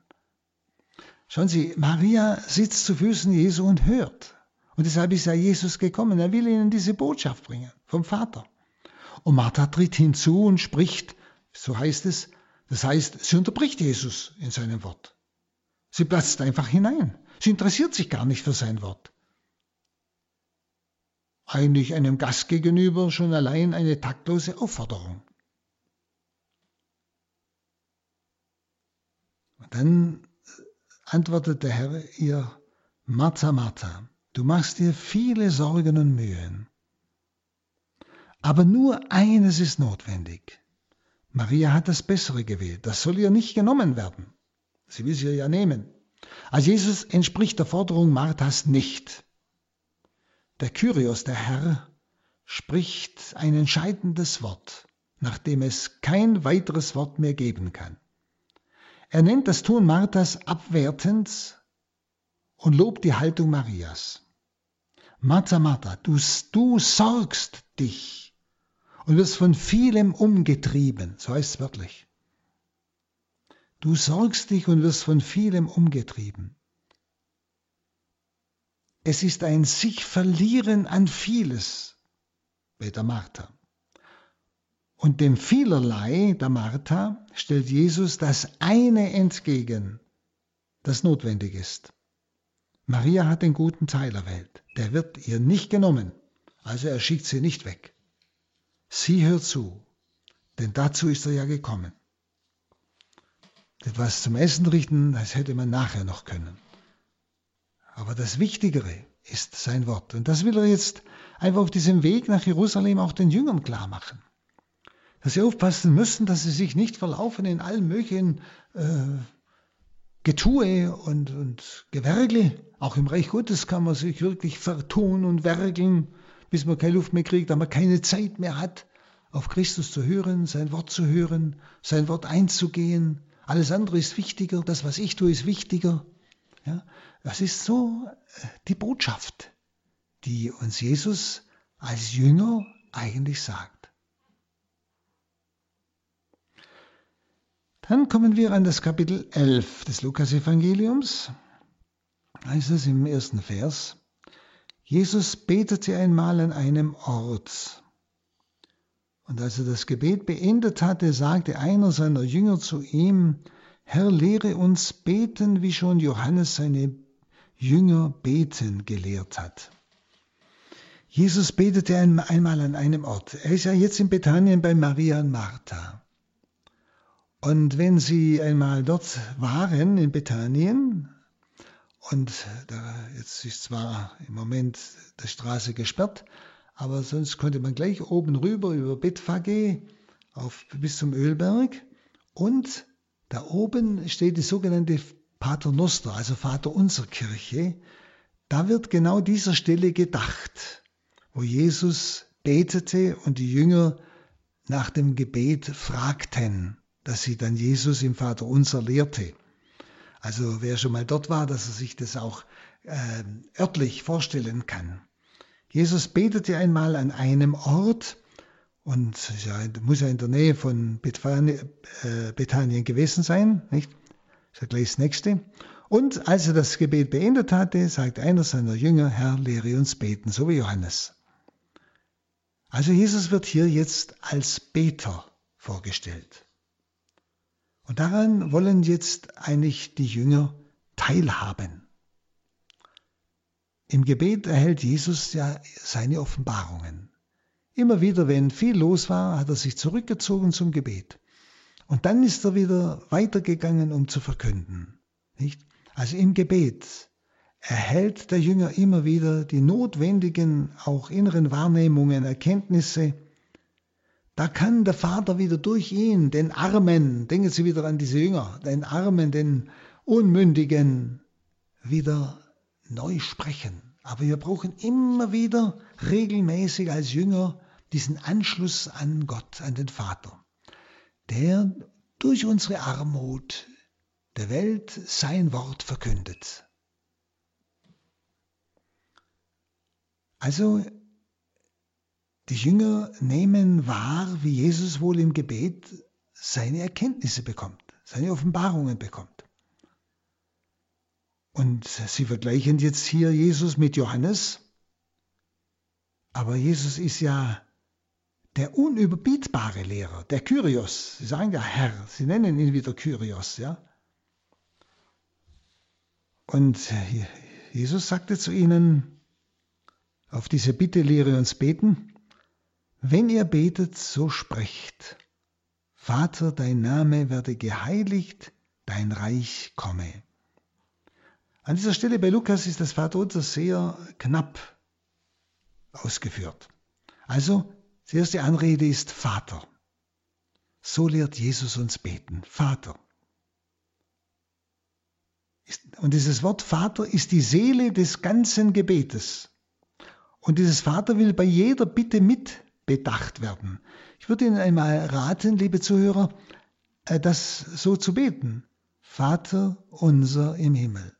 Schauen Sie, Maria sitzt zu Füßen Jesu und hört. Und deshalb ist ja Jesus gekommen. Er will ihnen diese Botschaft bringen vom Vater. Und Martha tritt hinzu und spricht, so heißt es, das heißt, sie unterbricht Jesus in seinem Wort. Sie platzt einfach hinein. Sie interessiert sich gar nicht für sein Wort eigentlich einem Gast gegenüber schon allein eine taktlose Aufforderung. Und dann äh, antwortet der Herr ihr, Martha, Martha, du machst dir viele Sorgen und Mühen. Aber nur eines ist notwendig. Maria hat das Bessere gewählt. Das soll ihr nicht genommen werden. Sie will sie ja nehmen. Also Jesus entspricht der Forderung Marthas nicht. Der Kyrios, der Herr, spricht ein entscheidendes Wort, nachdem es kein weiteres Wort mehr geben kann. Er nennt das Tun Marthas abwertend und lobt die Haltung Marias. Martha, Martha, du, du sorgst dich und wirst von vielem umgetrieben, so heißt es wörtlich. Du sorgst dich und wirst von vielem umgetrieben. Es ist ein sich verlieren an vieles bei der Martha. Und dem Vielerlei der Martha stellt Jesus das eine entgegen, das notwendig ist. Maria hat den guten Teil erwählt. Der wird ihr nicht genommen, also er schickt sie nicht weg. Sie hört zu, denn dazu ist er ja gekommen. Etwas zum Essen richten, das hätte man nachher noch können. Aber das Wichtigere ist sein Wort. Und das will er jetzt einfach auf diesem Weg nach Jerusalem auch den Jüngern klar machen. Dass sie aufpassen müssen, dass sie sich nicht verlaufen in allen möglichen äh, Getue und, und Gewergle. Auch im Reich Gottes kann man sich wirklich vertun und werkeln, bis man keine Luft mehr kriegt, man keine Zeit mehr hat, auf Christus zu hören, sein Wort zu hören, sein Wort einzugehen. Alles andere ist wichtiger, das, was ich tue, ist wichtiger. Ja, das ist so äh, die Botschaft, die uns Jesus als Jünger eigentlich sagt. Dann kommen wir an das Kapitel 11 des Lukasevangeliums. Da heißt es im ersten Vers, Jesus betete einmal an einem Ort. Und als er das Gebet beendet hatte, sagte einer seiner Jünger zu ihm, Herr, lehre uns beten, wie schon Johannes seine Jünger beten gelehrt hat. Jesus betete einmal an einem Ort. Er ist ja jetzt in Bethanien bei Maria und Martha. Und wenn sie einmal dort waren in Bethanien, und da, jetzt ist zwar im Moment die Straße gesperrt, aber sonst konnte man gleich oben rüber über Bethphage auf, bis zum Ölberg und da oben steht die sogenannte Pater Noster, also Vater unser Kirche, da wird genau dieser Stelle gedacht, wo Jesus betete und die Jünger nach dem Gebet fragten, dass sie dann Jesus im Vater unser lehrte. Also wer schon mal dort war, dass er sich das auch äh, örtlich vorstellen kann. Jesus betete einmal an einem Ort und ja, muss ja in der Nähe von Bethanien, äh, Bethanien gewesen sein, nicht? Das ist ja gleich das nächste. Und als er das Gebet beendet hatte, sagt einer seiner Jünger, Herr, lehre uns beten, so wie Johannes. Also Jesus wird hier jetzt als Beter vorgestellt. Und daran wollen jetzt eigentlich die Jünger teilhaben. Im Gebet erhält Jesus ja seine Offenbarungen. Immer wieder, wenn viel los war, hat er sich zurückgezogen zum Gebet. Und dann ist er wieder weitergegangen, um zu verkünden. Nicht? Also im Gebet erhält der Jünger immer wieder die notwendigen, auch inneren Wahrnehmungen, Erkenntnisse. Da kann der Vater wieder durch ihn, den Armen, denken Sie wieder an diese Jünger, den Armen, den Unmündigen, wieder neu sprechen. Aber wir brauchen immer wieder regelmäßig als Jünger diesen Anschluss an Gott, an den Vater der durch unsere Armut der Welt sein Wort verkündet. Also die Jünger nehmen wahr, wie Jesus wohl im Gebet seine Erkenntnisse bekommt, seine Offenbarungen bekommt. Und sie vergleichen jetzt hier Jesus mit Johannes, aber Jesus ist ja der unüberbietbare Lehrer, der Kyrios. Sie sagen ja Herr, sie nennen ihn wieder Kyrios, ja. Und Jesus sagte zu ihnen, auf diese Bitte lehre uns beten, wenn ihr betet, so sprecht. Vater, dein Name werde geheiligt, dein Reich komme. An dieser Stelle bei Lukas ist das Vaterunser sehr knapp ausgeführt. Also, die erste Anrede ist Vater. So lehrt Jesus uns beten. Vater. Und dieses Wort Vater ist die Seele des ganzen Gebetes. Und dieses Vater will bei jeder Bitte mit bedacht werden. Ich würde Ihnen einmal raten, liebe Zuhörer, äh, das so zu beten. Vater unser im Himmel.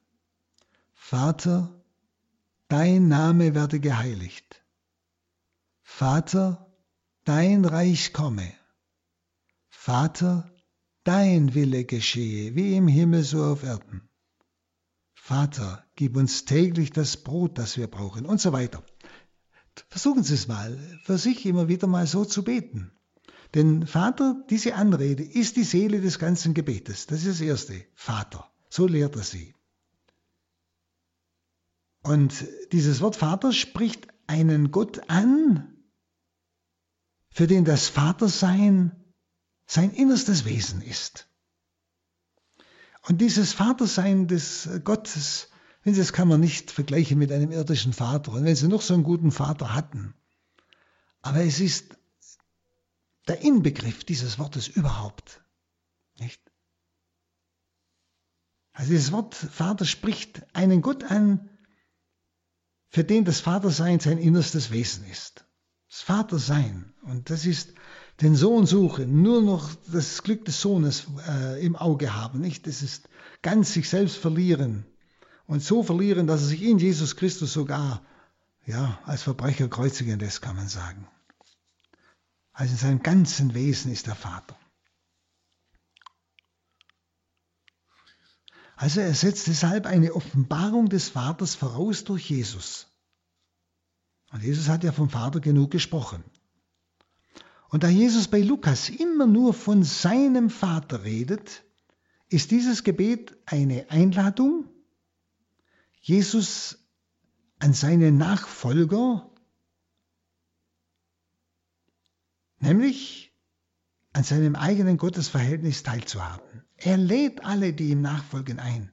Vater, dein Name werde geheiligt. Vater, dein Reich komme. Vater, dein Wille geschehe, wie im Himmel so auf Erden. Vater, gib uns täglich das Brot, das wir brauchen und so weiter. Versuchen Sie es mal, für sich immer wieder mal so zu beten. Denn Vater, diese Anrede ist die Seele des ganzen Gebetes. Das ist das Erste. Vater. So lehrt er sie. Und dieses Wort Vater spricht einen Gott an, für den das Vatersein sein innerstes Wesen ist. Und dieses Vatersein des Gottes, wenn Sie, das kann man nicht vergleichen mit einem irdischen Vater. Und wenn Sie noch so einen guten Vater hatten, aber es ist der Inbegriff dieses Wortes überhaupt. Nicht? Also dieses Wort Vater spricht einen Gott an, für den das Vatersein sein innerstes Wesen ist. Das Vatersein. Und das ist den Sohn suchen, nur noch das Glück des Sohnes äh, im Auge haben. Nicht? Das ist ganz sich selbst verlieren. Und so verlieren, dass er sich in Jesus Christus sogar ja, als Verbrecher kreuzigen lässt, kann man sagen. Also in seinem ganzen Wesen ist der Vater. Also er setzt deshalb eine Offenbarung des Vaters voraus durch Jesus. Und Jesus hat ja vom Vater genug gesprochen. Und da Jesus bei Lukas immer nur von seinem Vater redet, ist dieses Gebet eine Einladung, Jesus an seine Nachfolger nämlich an seinem eigenen Gottesverhältnis teilzuhaben. Er lädt alle, die ihm nachfolgen, ein,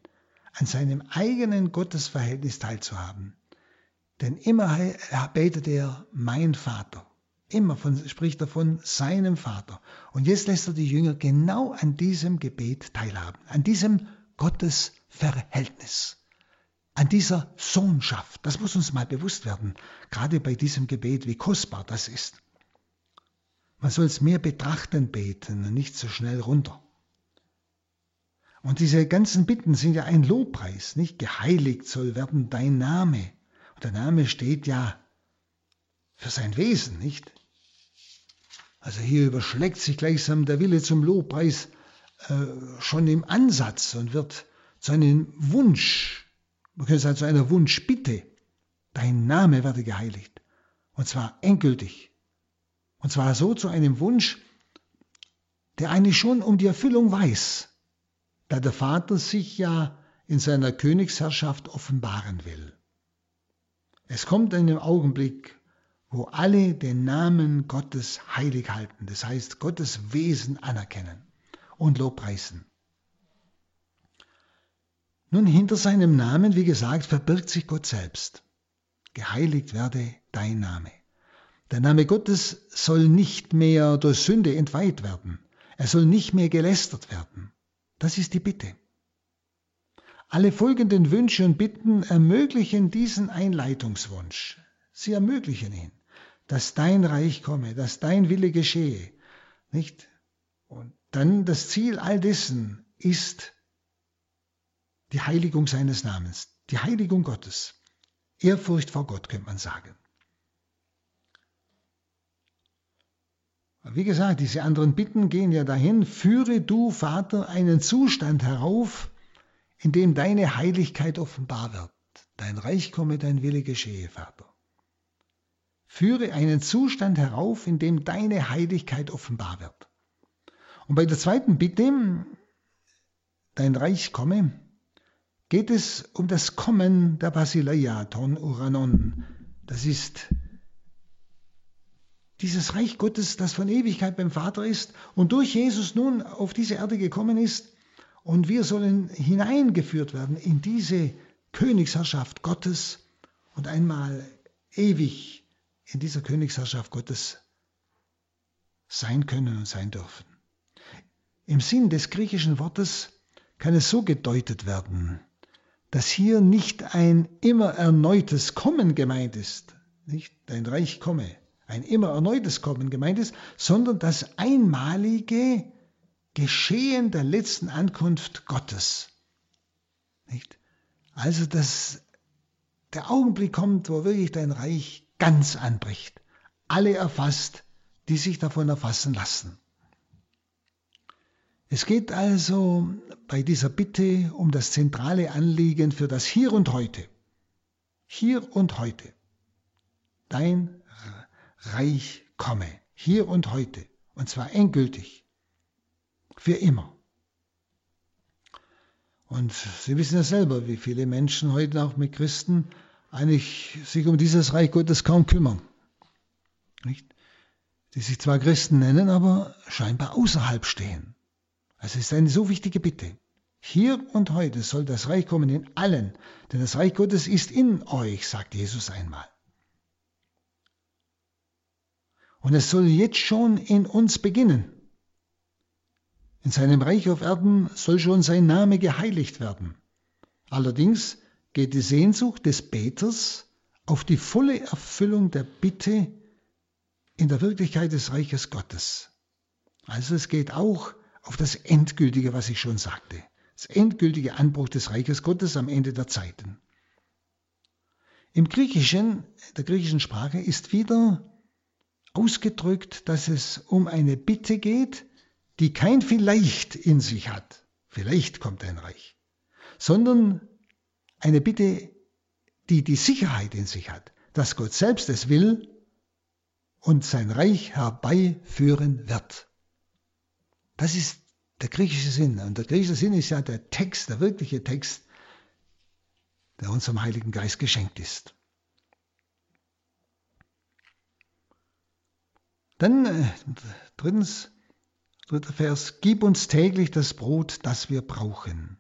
an seinem eigenen Gottesverhältnis teilzuhaben. Denn immer betet er mein Vater. Immer von, spricht er von seinem Vater. Und jetzt lässt er die Jünger genau an diesem Gebet teilhaben, an diesem Gottesverhältnis, an dieser Sohnschaft. Das muss uns mal bewusst werden, gerade bei diesem Gebet, wie kostbar das ist. Man soll es mehr betrachten beten und nicht so schnell runter. Und diese ganzen Bitten sind ja ein Lobpreis, nicht? Geheiligt soll werden dein Name. Und der Name steht ja für sein Wesen, nicht? Also hier überschlägt sich gleichsam der Wille zum Lobpreis äh, schon im Ansatz und wird zu einem Wunsch, man könnte sagen zu einer Wunschbitte. Dein Name werde geheiligt. Und zwar endgültig. Und zwar so zu einem Wunsch, der eigentlich schon um die Erfüllung weiß, da der Vater sich ja in seiner Königsherrschaft offenbaren will. Es kommt in einem Augenblick, wo alle den Namen Gottes heilig halten, das heißt Gottes Wesen anerkennen und Lobpreisen. Nun, hinter seinem Namen, wie gesagt, verbirgt sich Gott selbst. Geheiligt werde dein Name. Der Name Gottes soll nicht mehr durch Sünde entweiht werden. Er soll nicht mehr gelästert werden. Das ist die Bitte. Alle folgenden Wünsche und Bitten ermöglichen diesen Einleitungswunsch. Sie ermöglichen ihn, dass dein Reich komme, dass dein Wille geschehe. Nicht? Und dann das Ziel all dessen ist die Heiligung seines Namens, die Heiligung Gottes. Ehrfurcht vor Gott, könnte man sagen. Wie gesagt, diese anderen Bitten gehen ja dahin, führe du, Vater, einen Zustand herauf, in dem deine Heiligkeit offenbar wird. Dein Reich komme, dein Wille geschehe, Vater. Führe einen Zustand herauf, in dem deine Heiligkeit offenbar wird. Und bei der zweiten Bitte, dein Reich komme, geht es um das Kommen der Basileia, Ton Uranon. Das ist dieses Reich Gottes, das von Ewigkeit beim Vater ist und durch Jesus nun auf diese Erde gekommen ist. Und wir sollen hineingeführt werden in diese Königsherrschaft Gottes und einmal ewig in dieser Königsherrschaft Gottes sein können und sein dürfen. Im Sinn des griechischen Wortes kann es so gedeutet werden, dass hier nicht ein immer erneutes Kommen gemeint ist, nicht? Dein Reich komme, ein immer erneutes Kommen gemeint ist, sondern das einmalige Geschehen der letzten Ankunft Gottes. Nicht? Also, dass der Augenblick kommt, wo wirklich dein Reich ganz anbricht, alle erfasst, die sich davon erfassen lassen. Es geht also bei dieser Bitte um das zentrale Anliegen für das Hier und heute. Hier und heute. Dein Reich komme. Hier und heute. Und zwar endgültig. Für immer. Und Sie wissen ja selber, wie viele Menschen heute auch mit Christen eigentlich sich um dieses Reich Gottes kaum kümmern. Nicht? Die sich zwar Christen nennen, aber scheinbar außerhalb stehen. Also es ist eine so wichtige Bitte. Hier und heute soll das Reich kommen in allen, denn das Reich Gottes ist in euch, sagt Jesus einmal. Und es soll jetzt schon in uns beginnen. In seinem Reich auf Erden soll schon sein Name geheiligt werden. Allerdings geht die Sehnsucht des Beters auf die volle Erfüllung der Bitte in der Wirklichkeit des Reiches Gottes. Also es geht auch auf das Endgültige, was ich schon sagte. Das endgültige Anbruch des Reiches Gottes am Ende der Zeiten. Im Griechischen, der griechischen Sprache, ist wieder ausgedrückt, dass es um eine Bitte geht, die kein Vielleicht in sich hat. Vielleicht kommt ein Reich. Sondern eine Bitte, die die Sicherheit in sich hat, dass Gott selbst es will und sein Reich herbeiführen wird. Das ist der griechische Sinn. Und der griechische Sinn ist ja der Text, der wirkliche Text, der unserem Heiligen Geist geschenkt ist. Dann äh, drittens, dritter Vers, gib uns täglich das Brot, das wir brauchen.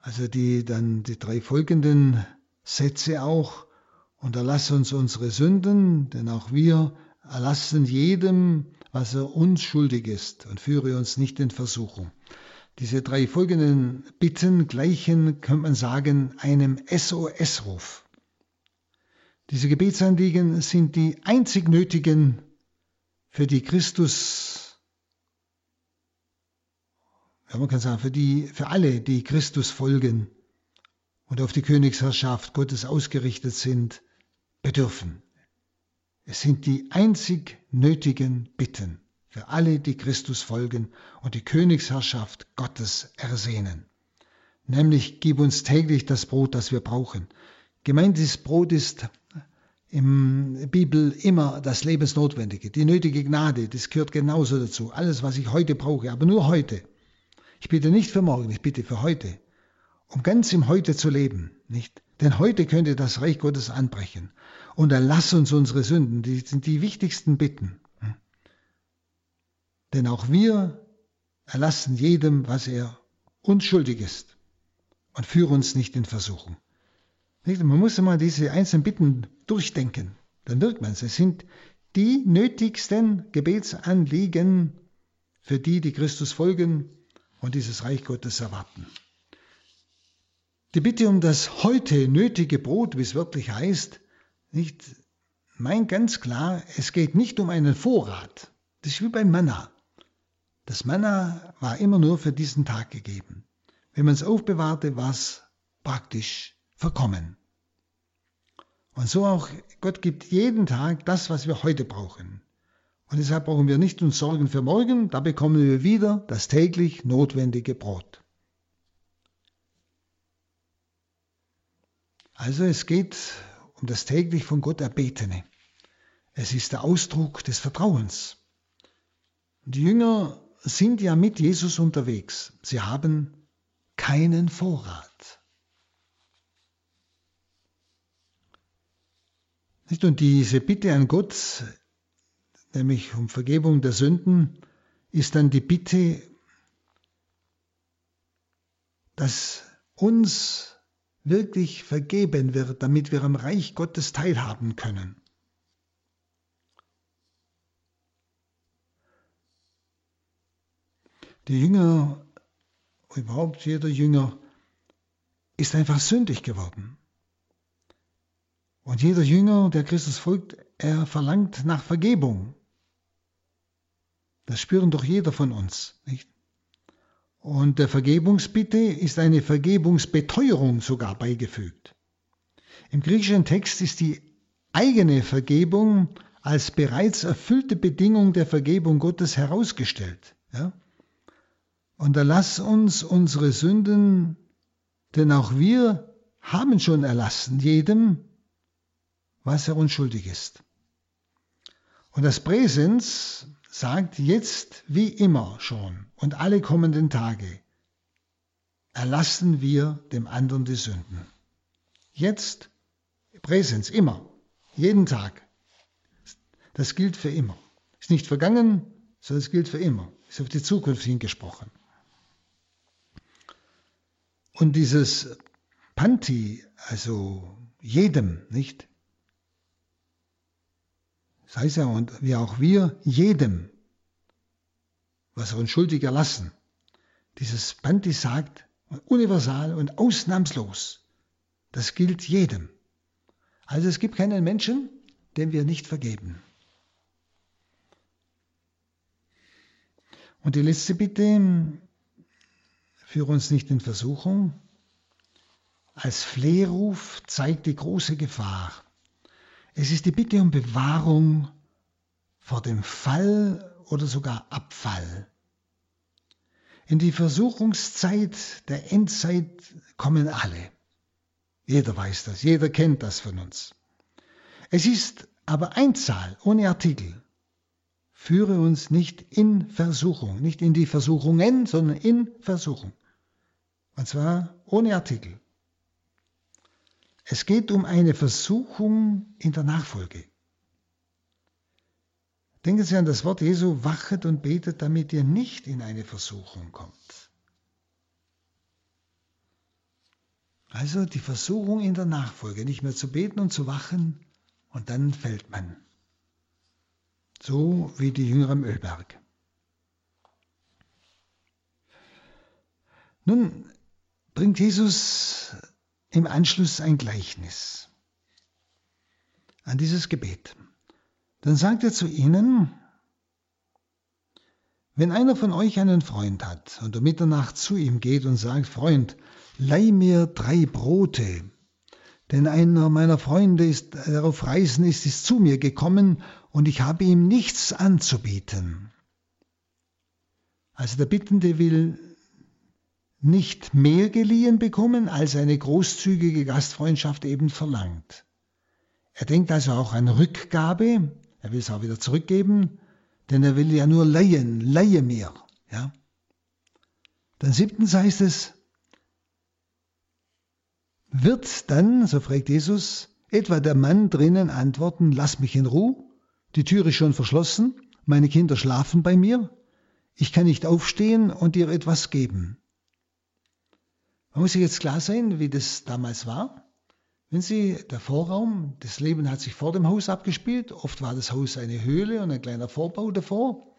Also die dann die drei folgenden Sätze auch, und erlass uns unsere Sünden, denn auch wir erlassen jedem, was er uns schuldig ist und führe uns nicht in Versuchung. Diese drei folgenden Bitten gleichen, könnte man sagen, einem SOS-Ruf. Diese Gebetsanliegen sind die einzig nötigen, für die Christus, ja, man kann sagen, für, die, für alle, die Christus folgen und auf die Königsherrschaft Gottes ausgerichtet sind, bedürfen. Es sind die einzig nötigen Bitten für alle, die Christus folgen und die Königsherrschaft Gottes ersehnen. Nämlich gib uns täglich das Brot, das wir brauchen. Gemeint ist Brot ist im Bibel immer das Lebensnotwendige, die nötige Gnade, das gehört genauso dazu. Alles, was ich heute brauche, aber nur heute. Ich bitte nicht für morgen, ich bitte für heute, um ganz im Heute zu leben, nicht? Denn heute könnte das Reich Gottes anbrechen. Und erlass uns unsere Sünden, die sind die wichtigsten Bitten. Denn auch wir erlassen jedem, was er uns schuldig ist. Und führe uns nicht in Versuchung. Man muss immer diese einzelnen Bitten durchdenken. Dann wirkt man es. Es sind die nötigsten Gebetsanliegen für die, die Christus folgen und dieses Reich Gottes erwarten. Die Bitte um das heute nötige Brot, wie es wirklich heißt, nicht, meint ganz klar, es geht nicht um einen Vorrat. Das ist wie beim Manna. Das Manna war immer nur für diesen Tag gegeben. Wenn man es aufbewahrte, war es praktisch verkommen. Und so auch, Gott gibt jeden Tag das, was wir heute brauchen. Und deshalb brauchen wir nicht uns Sorgen für morgen, da bekommen wir wieder das täglich notwendige Brot. Also es geht um das täglich von Gott Erbetene. Es ist der Ausdruck des Vertrauens. Die Jünger sind ja mit Jesus unterwegs. Sie haben keinen Vorrat. Und diese Bitte an Gott, nämlich um Vergebung der Sünden, ist dann die Bitte dass uns wirklich vergeben wird, damit wir am Reich Gottes teilhaben können. Die Jünger, überhaupt jeder Jünger, ist einfach sündig geworden. Und jeder Jünger, der Christus folgt, er verlangt nach Vergebung. Das spüren doch jeder von uns, nicht? Und der Vergebungsbitte ist eine Vergebungsbeteuerung sogar beigefügt. Im griechischen Text ist die eigene Vergebung als bereits erfüllte Bedingung der Vergebung Gottes herausgestellt. Ja? Und erlass uns unsere Sünden, denn auch wir haben schon erlassen, jedem, was er unschuldig ist. Und das Präsens sagt jetzt wie immer schon und alle kommenden Tage, erlassen wir dem anderen die Sünden. Jetzt, Präsens, immer, jeden Tag. Das gilt für immer. Ist nicht vergangen, sondern es gilt für immer. Ist auf die Zukunft hingesprochen. Und dieses Panti, also jedem, nicht? Das heißt ja, und wie auch wir, jedem, was er uns schuldig erlassen. Dieses Panti sagt, universal und ausnahmslos, das gilt jedem. Also es gibt keinen Menschen, dem wir nicht vergeben. Und die letzte Bitte, führe uns nicht in Versuchung. Als Flehruf zeigt die große Gefahr. Es ist die Bitte um Bewahrung vor dem Fall oder sogar Abfall. In die Versuchungszeit der Endzeit kommen alle. Jeder weiß das, jeder kennt das von uns. Es ist aber Einzahl ohne Artikel. Führe uns nicht in Versuchung, nicht in die Versuchungen, sondern in Versuchung. Und zwar ohne Artikel. Es geht um eine Versuchung in der Nachfolge. Denken Sie an das Wort Jesu, wachet und betet, damit ihr nicht in eine Versuchung kommt. Also die Versuchung in der Nachfolge, nicht mehr zu beten und zu wachen und dann fällt man. So wie die Jünger am Ölberg. Nun bringt Jesus im Anschluss ein Gleichnis an dieses Gebet. Dann sagt er zu ihnen, wenn einer von euch einen Freund hat und um Mitternacht zu ihm geht und sagt, Freund, leih mir drei Brote, denn einer meiner Freunde, ist, der auf Reisen ist, ist zu mir gekommen und ich habe ihm nichts anzubieten. Also der Bittende will nicht mehr geliehen bekommen, als eine großzügige Gastfreundschaft eben verlangt. Er denkt also auch an Rückgabe, er will es auch wieder zurückgeben, denn er will ja nur leihen, leihe mir. Ja? Dann siebtens heißt es, wird dann, so fragt Jesus, etwa der Mann drinnen antworten, lass mich in Ruhe, die Tür ist schon verschlossen, meine Kinder schlafen bei mir, ich kann nicht aufstehen und dir etwas geben. Man muss sich jetzt klar sein, wie das damals war. Wenn Sie, der Vorraum, das Leben hat sich vor dem Haus abgespielt. Oft war das Haus eine Höhle und ein kleiner Vorbau davor.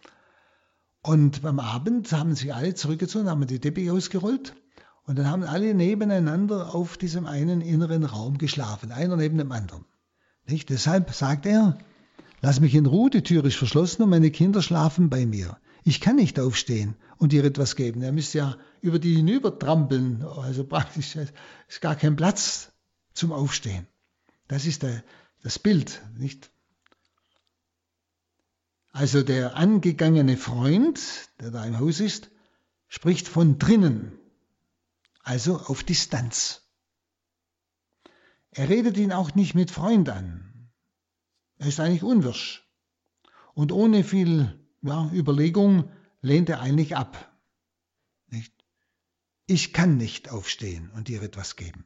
Und beim Abend haben sich alle zurückgezogen, haben die Teppiche ausgerollt. Und dann haben alle nebeneinander auf diesem einen inneren Raum geschlafen, einer neben dem anderen. Nicht? Deshalb sagt er, lass mich in Ruhe, die Tür ist verschlossen und meine Kinder schlafen bei mir. Ich kann nicht aufstehen und ihr etwas geben. Er müsste ja über die hinüber trampeln. Also praktisch ist gar kein Platz zum Aufstehen. Das ist der, das Bild, nicht? Also der angegangene Freund, der da im Haus ist, spricht von drinnen, also auf Distanz. Er redet ihn auch nicht mit Freund an. Er ist eigentlich unwirsch. Und ohne viel ja, Überlegung lehnt er eigentlich ab. Nicht? Ich kann nicht aufstehen und dir etwas geben.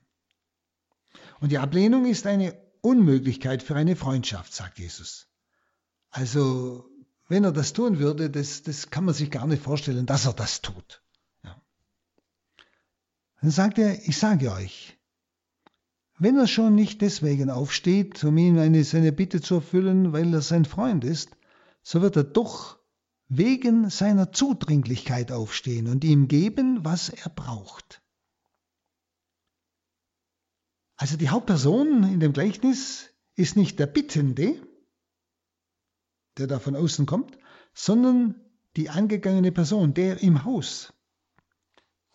Und die Ablehnung ist eine Unmöglichkeit für eine Freundschaft, sagt Jesus. Also, wenn er das tun würde, das, das kann man sich gar nicht vorstellen, dass er das tut. Ja. Dann sagt er, ich sage euch, wenn er schon nicht deswegen aufsteht, um ihm eine, seine Bitte zu erfüllen, weil er sein Freund ist, so wird er doch wegen seiner Zudringlichkeit aufstehen und ihm geben, was er braucht. Also die Hauptperson in dem Gleichnis ist nicht der Bittende, der da von außen kommt, sondern die angegangene Person, der im Haus,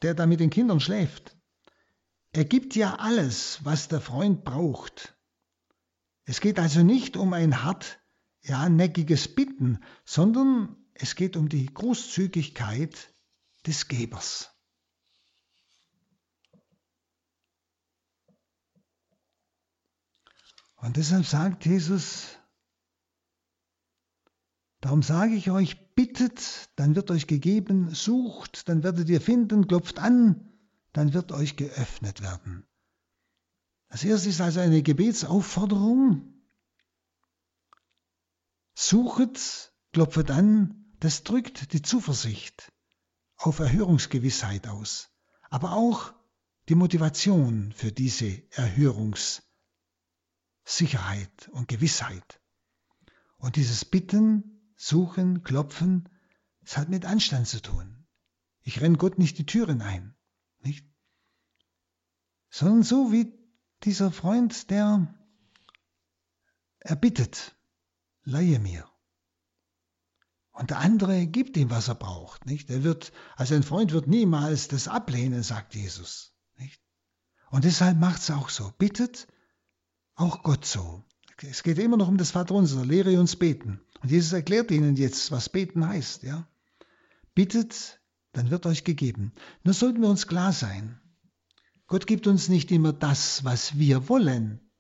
der da mit den Kindern schläft. Er gibt ja alles, was der Freund braucht. Es geht also nicht um ein hart, ja, neckiges Bitten, sondern es geht um die Großzügigkeit des Gebers. Und deshalb sagt Jesus, darum sage ich euch, bittet, dann wird euch gegeben, sucht, dann werdet ihr finden, klopft an, dann wird euch geöffnet werden. Das erste ist also eine Gebetsaufforderung. Suchet, klopfet an, das drückt die Zuversicht auf Erhörungsgewissheit aus, aber auch die Motivation für diese Erhörungssicherheit und Gewissheit. Und dieses Bitten, Suchen, Klopfen, es hat mit Anstand zu tun. Ich renne Gott nicht die Türen ein, nicht? Sondern so wie dieser Freund, der erbittet, leihe mir. Und der andere gibt ihm, was er braucht. Nicht? Er wird, also ein Freund wird niemals das ablehnen, sagt Jesus. Nicht? Und deshalb macht es auch so. Bittet auch Gott so. Es geht immer noch um das Vaterunser. Lehre uns beten. Und Jesus erklärt ihnen jetzt, was beten heißt. Ja? Bittet, dann wird euch gegeben. Nur sollten wir uns klar sein. Gott gibt uns nicht immer das, was wir wollen,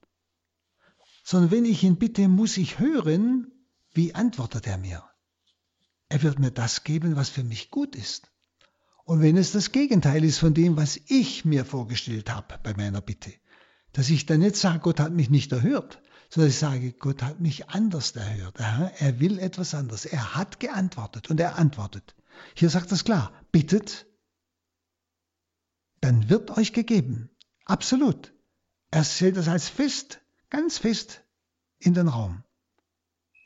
sondern wenn ich ihn bitte, muss ich hören, wie antwortet er mir. Er wird mir das geben, was für mich gut ist. Und wenn es das Gegenteil ist von dem, was ich mir vorgestellt habe bei meiner Bitte, dass ich dann nicht sage, Gott hat mich nicht erhört, sondern ich sage, Gott hat mich anders erhört. Er will etwas anderes. Er hat geantwortet und er antwortet. Hier sagt es klar, bittet, dann wird euch gegeben. Absolut. Er stellt das als fest, ganz fest in den Raum.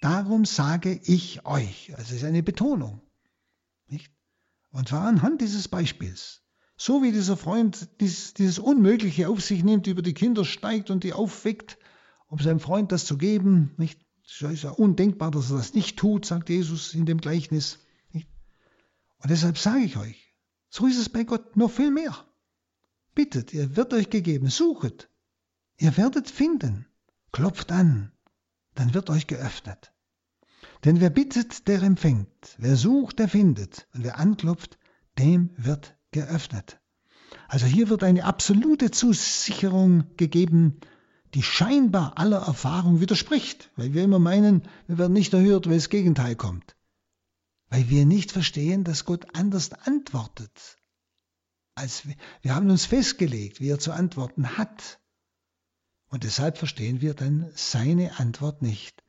Darum sage ich euch. Also es ist eine Betonung. Nicht? Und zwar anhand dieses Beispiels. So wie dieser Freund dieses, dieses Unmögliche auf sich nimmt, über die Kinder steigt und die aufweckt, um seinem Freund das zu geben. Nicht? Es ist ja undenkbar, dass er das nicht tut, sagt Jesus in dem Gleichnis. Nicht? Und deshalb sage ich euch, so ist es bei Gott noch viel mehr. Bittet, ihr wird euch gegeben, suchet, ihr werdet finden, klopft an, dann wird euch geöffnet. Denn wer bittet, der empfängt, wer sucht, der findet, und wer anklopft, dem wird geöffnet. Also hier wird eine absolute Zusicherung gegeben, die scheinbar aller Erfahrung widerspricht, weil wir immer meinen, wir werden nicht erhört, weil das Gegenteil kommt. Weil wir nicht verstehen, dass Gott anders antwortet. Als wir, wir haben uns festgelegt, wie er zu antworten hat. Und deshalb verstehen wir dann seine Antwort nicht.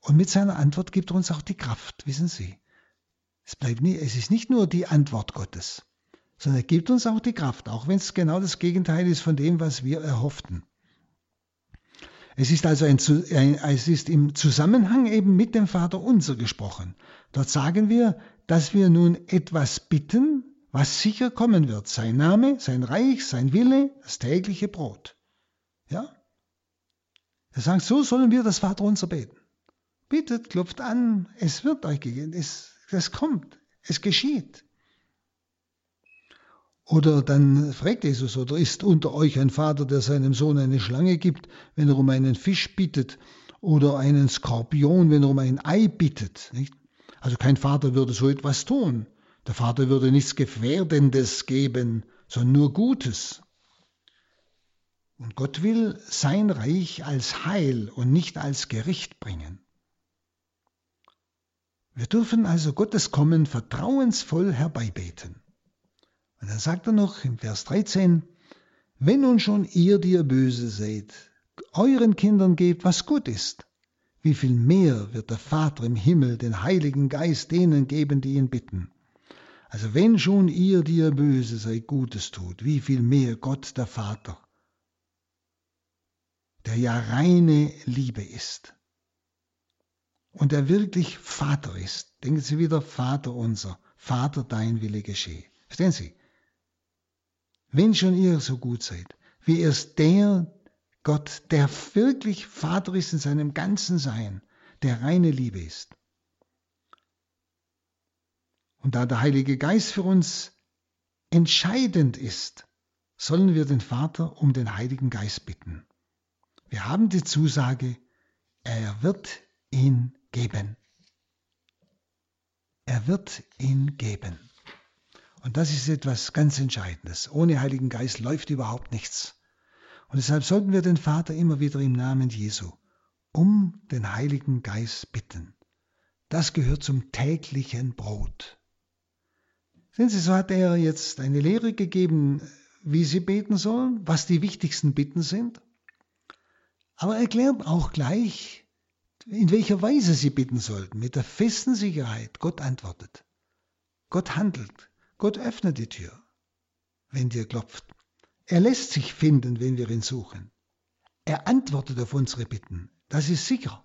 Und mit seiner Antwort gibt er uns auch die Kraft, wissen Sie. Es, bleibt nie, es ist nicht nur die Antwort Gottes, sondern er gibt uns auch die Kraft, auch wenn es genau das Gegenteil ist von dem, was wir erhofften. Es ist also ein, ein, es ist im Zusammenhang eben mit dem Vater unser gesprochen. Dort sagen wir, dass wir nun etwas bitten, was sicher kommen wird. Sein Name, sein Reich, sein Wille, das tägliche Brot. Ja? Er sagt, so sollen wir das Vater unser beten. Bittet, klopft an, es wird euch gegeben, es, es kommt, es geschieht. Oder dann fragt Jesus, oder ist unter euch ein Vater, der seinem Sohn eine Schlange gibt, wenn er um einen Fisch bittet, oder einen Skorpion, wenn er um ein Ei bittet? Nicht? Also kein Vater würde so etwas tun. Der Vater würde nichts Gefährdendes geben, sondern nur Gutes. Und Gott will sein Reich als Heil und nicht als Gericht bringen. Wir dürfen also Gottes Kommen vertrauensvoll herbeibeten. Und dann sagt er noch im Vers 13, wenn nun schon ihr, die ihr böse seid, euren Kindern gebt, was gut ist, wie viel mehr wird der Vater im Himmel den Heiligen Geist denen geben, die ihn bitten. Also wenn schon ihr, die ihr böse seid, Gutes tut, wie viel mehr Gott der Vater, der ja reine Liebe ist und der wirklich Vater ist. Denken Sie wieder, Vater unser, Vater dein Wille geschehe. Verstehen Sie? Wenn schon ihr so gut seid, wie erst der Gott, der wirklich Vater ist in seinem ganzen Sein, der reine Liebe ist. Und da der Heilige Geist für uns entscheidend ist, sollen wir den Vater um den Heiligen Geist bitten. Wir haben die Zusage, er wird ihn geben. Er wird ihn geben. Und das ist etwas ganz Entscheidendes. Ohne Heiligen Geist läuft überhaupt nichts. Und deshalb sollten wir den Vater immer wieder im Namen Jesu um den Heiligen Geist bitten. Das gehört zum täglichen Brot. Sehen Sie, so hat er jetzt eine Lehre gegeben, wie Sie beten sollen, was die wichtigsten Bitten sind. Aber er erklärt auch gleich, in welcher Weise Sie bitten sollten, mit der festen Sicherheit, Gott antwortet. Gott handelt. Gott öffnet die Tür, wenn dir klopft. Er lässt sich finden, wenn wir ihn suchen. Er antwortet auf unsere Bitten. Das ist sicher.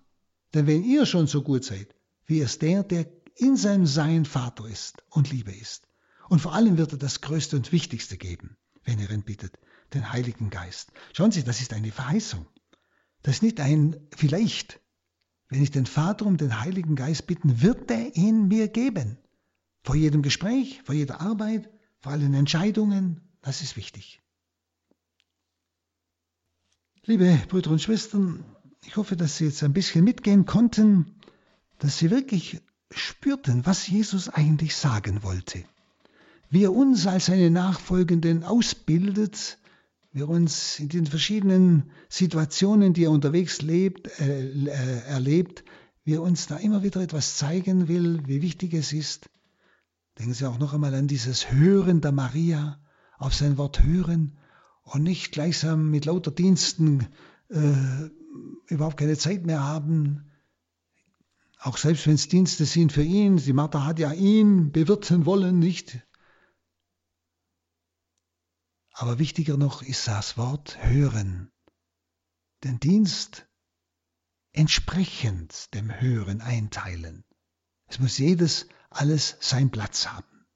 Denn wenn ihr schon so gut seid, wie es der, der in seinem Sein Vater ist und Liebe ist, und vor allem wird er das Größte und Wichtigste geben, wenn ihr ihn bittet, den Heiligen Geist. Schauen Sie, das ist eine Verheißung. Das ist nicht ein vielleicht. Wenn ich den Vater um den Heiligen Geist bitten, wird er ihn mir geben. Vor jedem Gespräch, vor jeder Arbeit, vor allen Entscheidungen. Das ist wichtig. Liebe Brüder und Schwestern, ich hoffe, dass Sie jetzt ein bisschen mitgehen konnten, dass Sie wirklich spürten, was Jesus eigentlich sagen wollte wie er uns als seine Nachfolgenden ausbildet, wie er uns in den verschiedenen Situationen, die er unterwegs lebt, äh, äh, erlebt, wie er uns da immer wieder etwas zeigen will, wie wichtig es ist. Denken Sie auch noch einmal an dieses Hören der Maria, auf sein Wort hören und nicht gleichsam mit lauter Diensten äh, überhaupt keine Zeit mehr haben. Auch selbst wenn es Dienste sind für ihn, die Martha hat ja ihn bewirten wollen, nicht? Aber wichtiger noch ist das Wort hören. Den Dienst entsprechend dem Hören einteilen. Es muss jedes alles seinen Platz haben.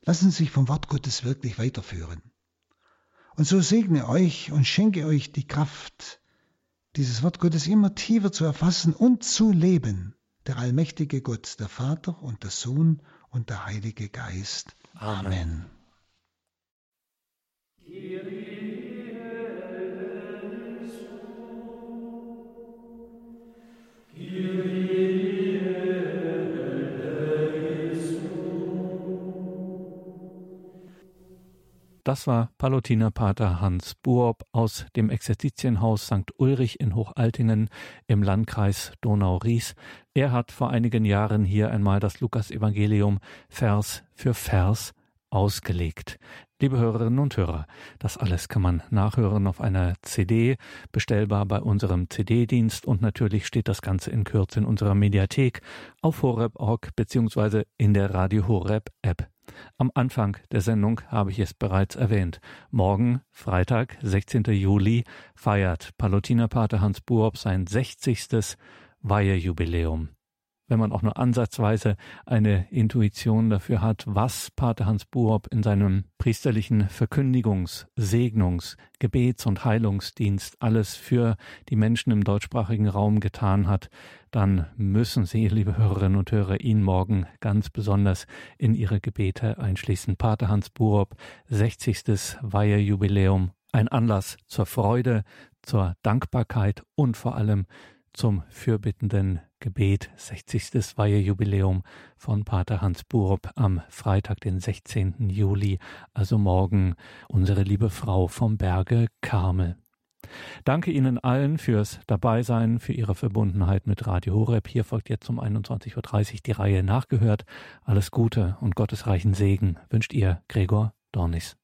Lassen Sie sich vom Wort Gottes wirklich weiterführen. Und so segne euch und schenke euch die Kraft, dieses Wort Gottes immer tiefer zu erfassen und zu leben. Der allmächtige Gott, der Vater und der Sohn und der Heilige Geist. Amen. Amen. Das war Palutinerpater Hans Buob aus dem Exerzitienhaus St. Ulrich in Hochaltingen im Landkreis Donau-Ries. Er hat vor einigen Jahren hier einmal das Lukasevangelium Vers für Vers ausgelegt. Liebe Hörerinnen und Hörer, das alles kann man nachhören auf einer CD, bestellbar bei unserem CD-Dienst und natürlich steht das Ganze in Kürze in unserer Mediathek auf horeb.org beziehungsweise in der Radio Horeb App. Am Anfang der Sendung habe ich es bereits erwähnt. Morgen, Freitag, 16. Juli, feiert Palutinerpater Hans Buob sein 60. Weihejubiläum wenn man auch nur ansatzweise eine Intuition dafür hat, was Pater Hans Buob in seinem priesterlichen Verkündigungs-, Segnungs-, Gebets- und Heilungsdienst alles für die Menschen im deutschsprachigen Raum getan hat, dann müssen Sie, liebe Hörerinnen und Hörer, ihn morgen ganz besonders in Ihre Gebete einschließen. Pater Hans Buob, 60. Weihejubiläum, ein Anlass zur Freude, zur Dankbarkeit und vor allem zum fürbittenden Gebet, 60. Weihejubiläum von Pater Hans Burup am Freitag, den 16. Juli, also morgen, unsere liebe Frau vom Berge Karmel. Danke Ihnen allen fürs Dabeisein, für Ihre Verbundenheit mit Radio Horeb. Hier folgt jetzt um 21.30 Uhr die Reihe nachgehört. Alles Gute und Gottes reichen Segen wünscht Ihr Gregor Dornis.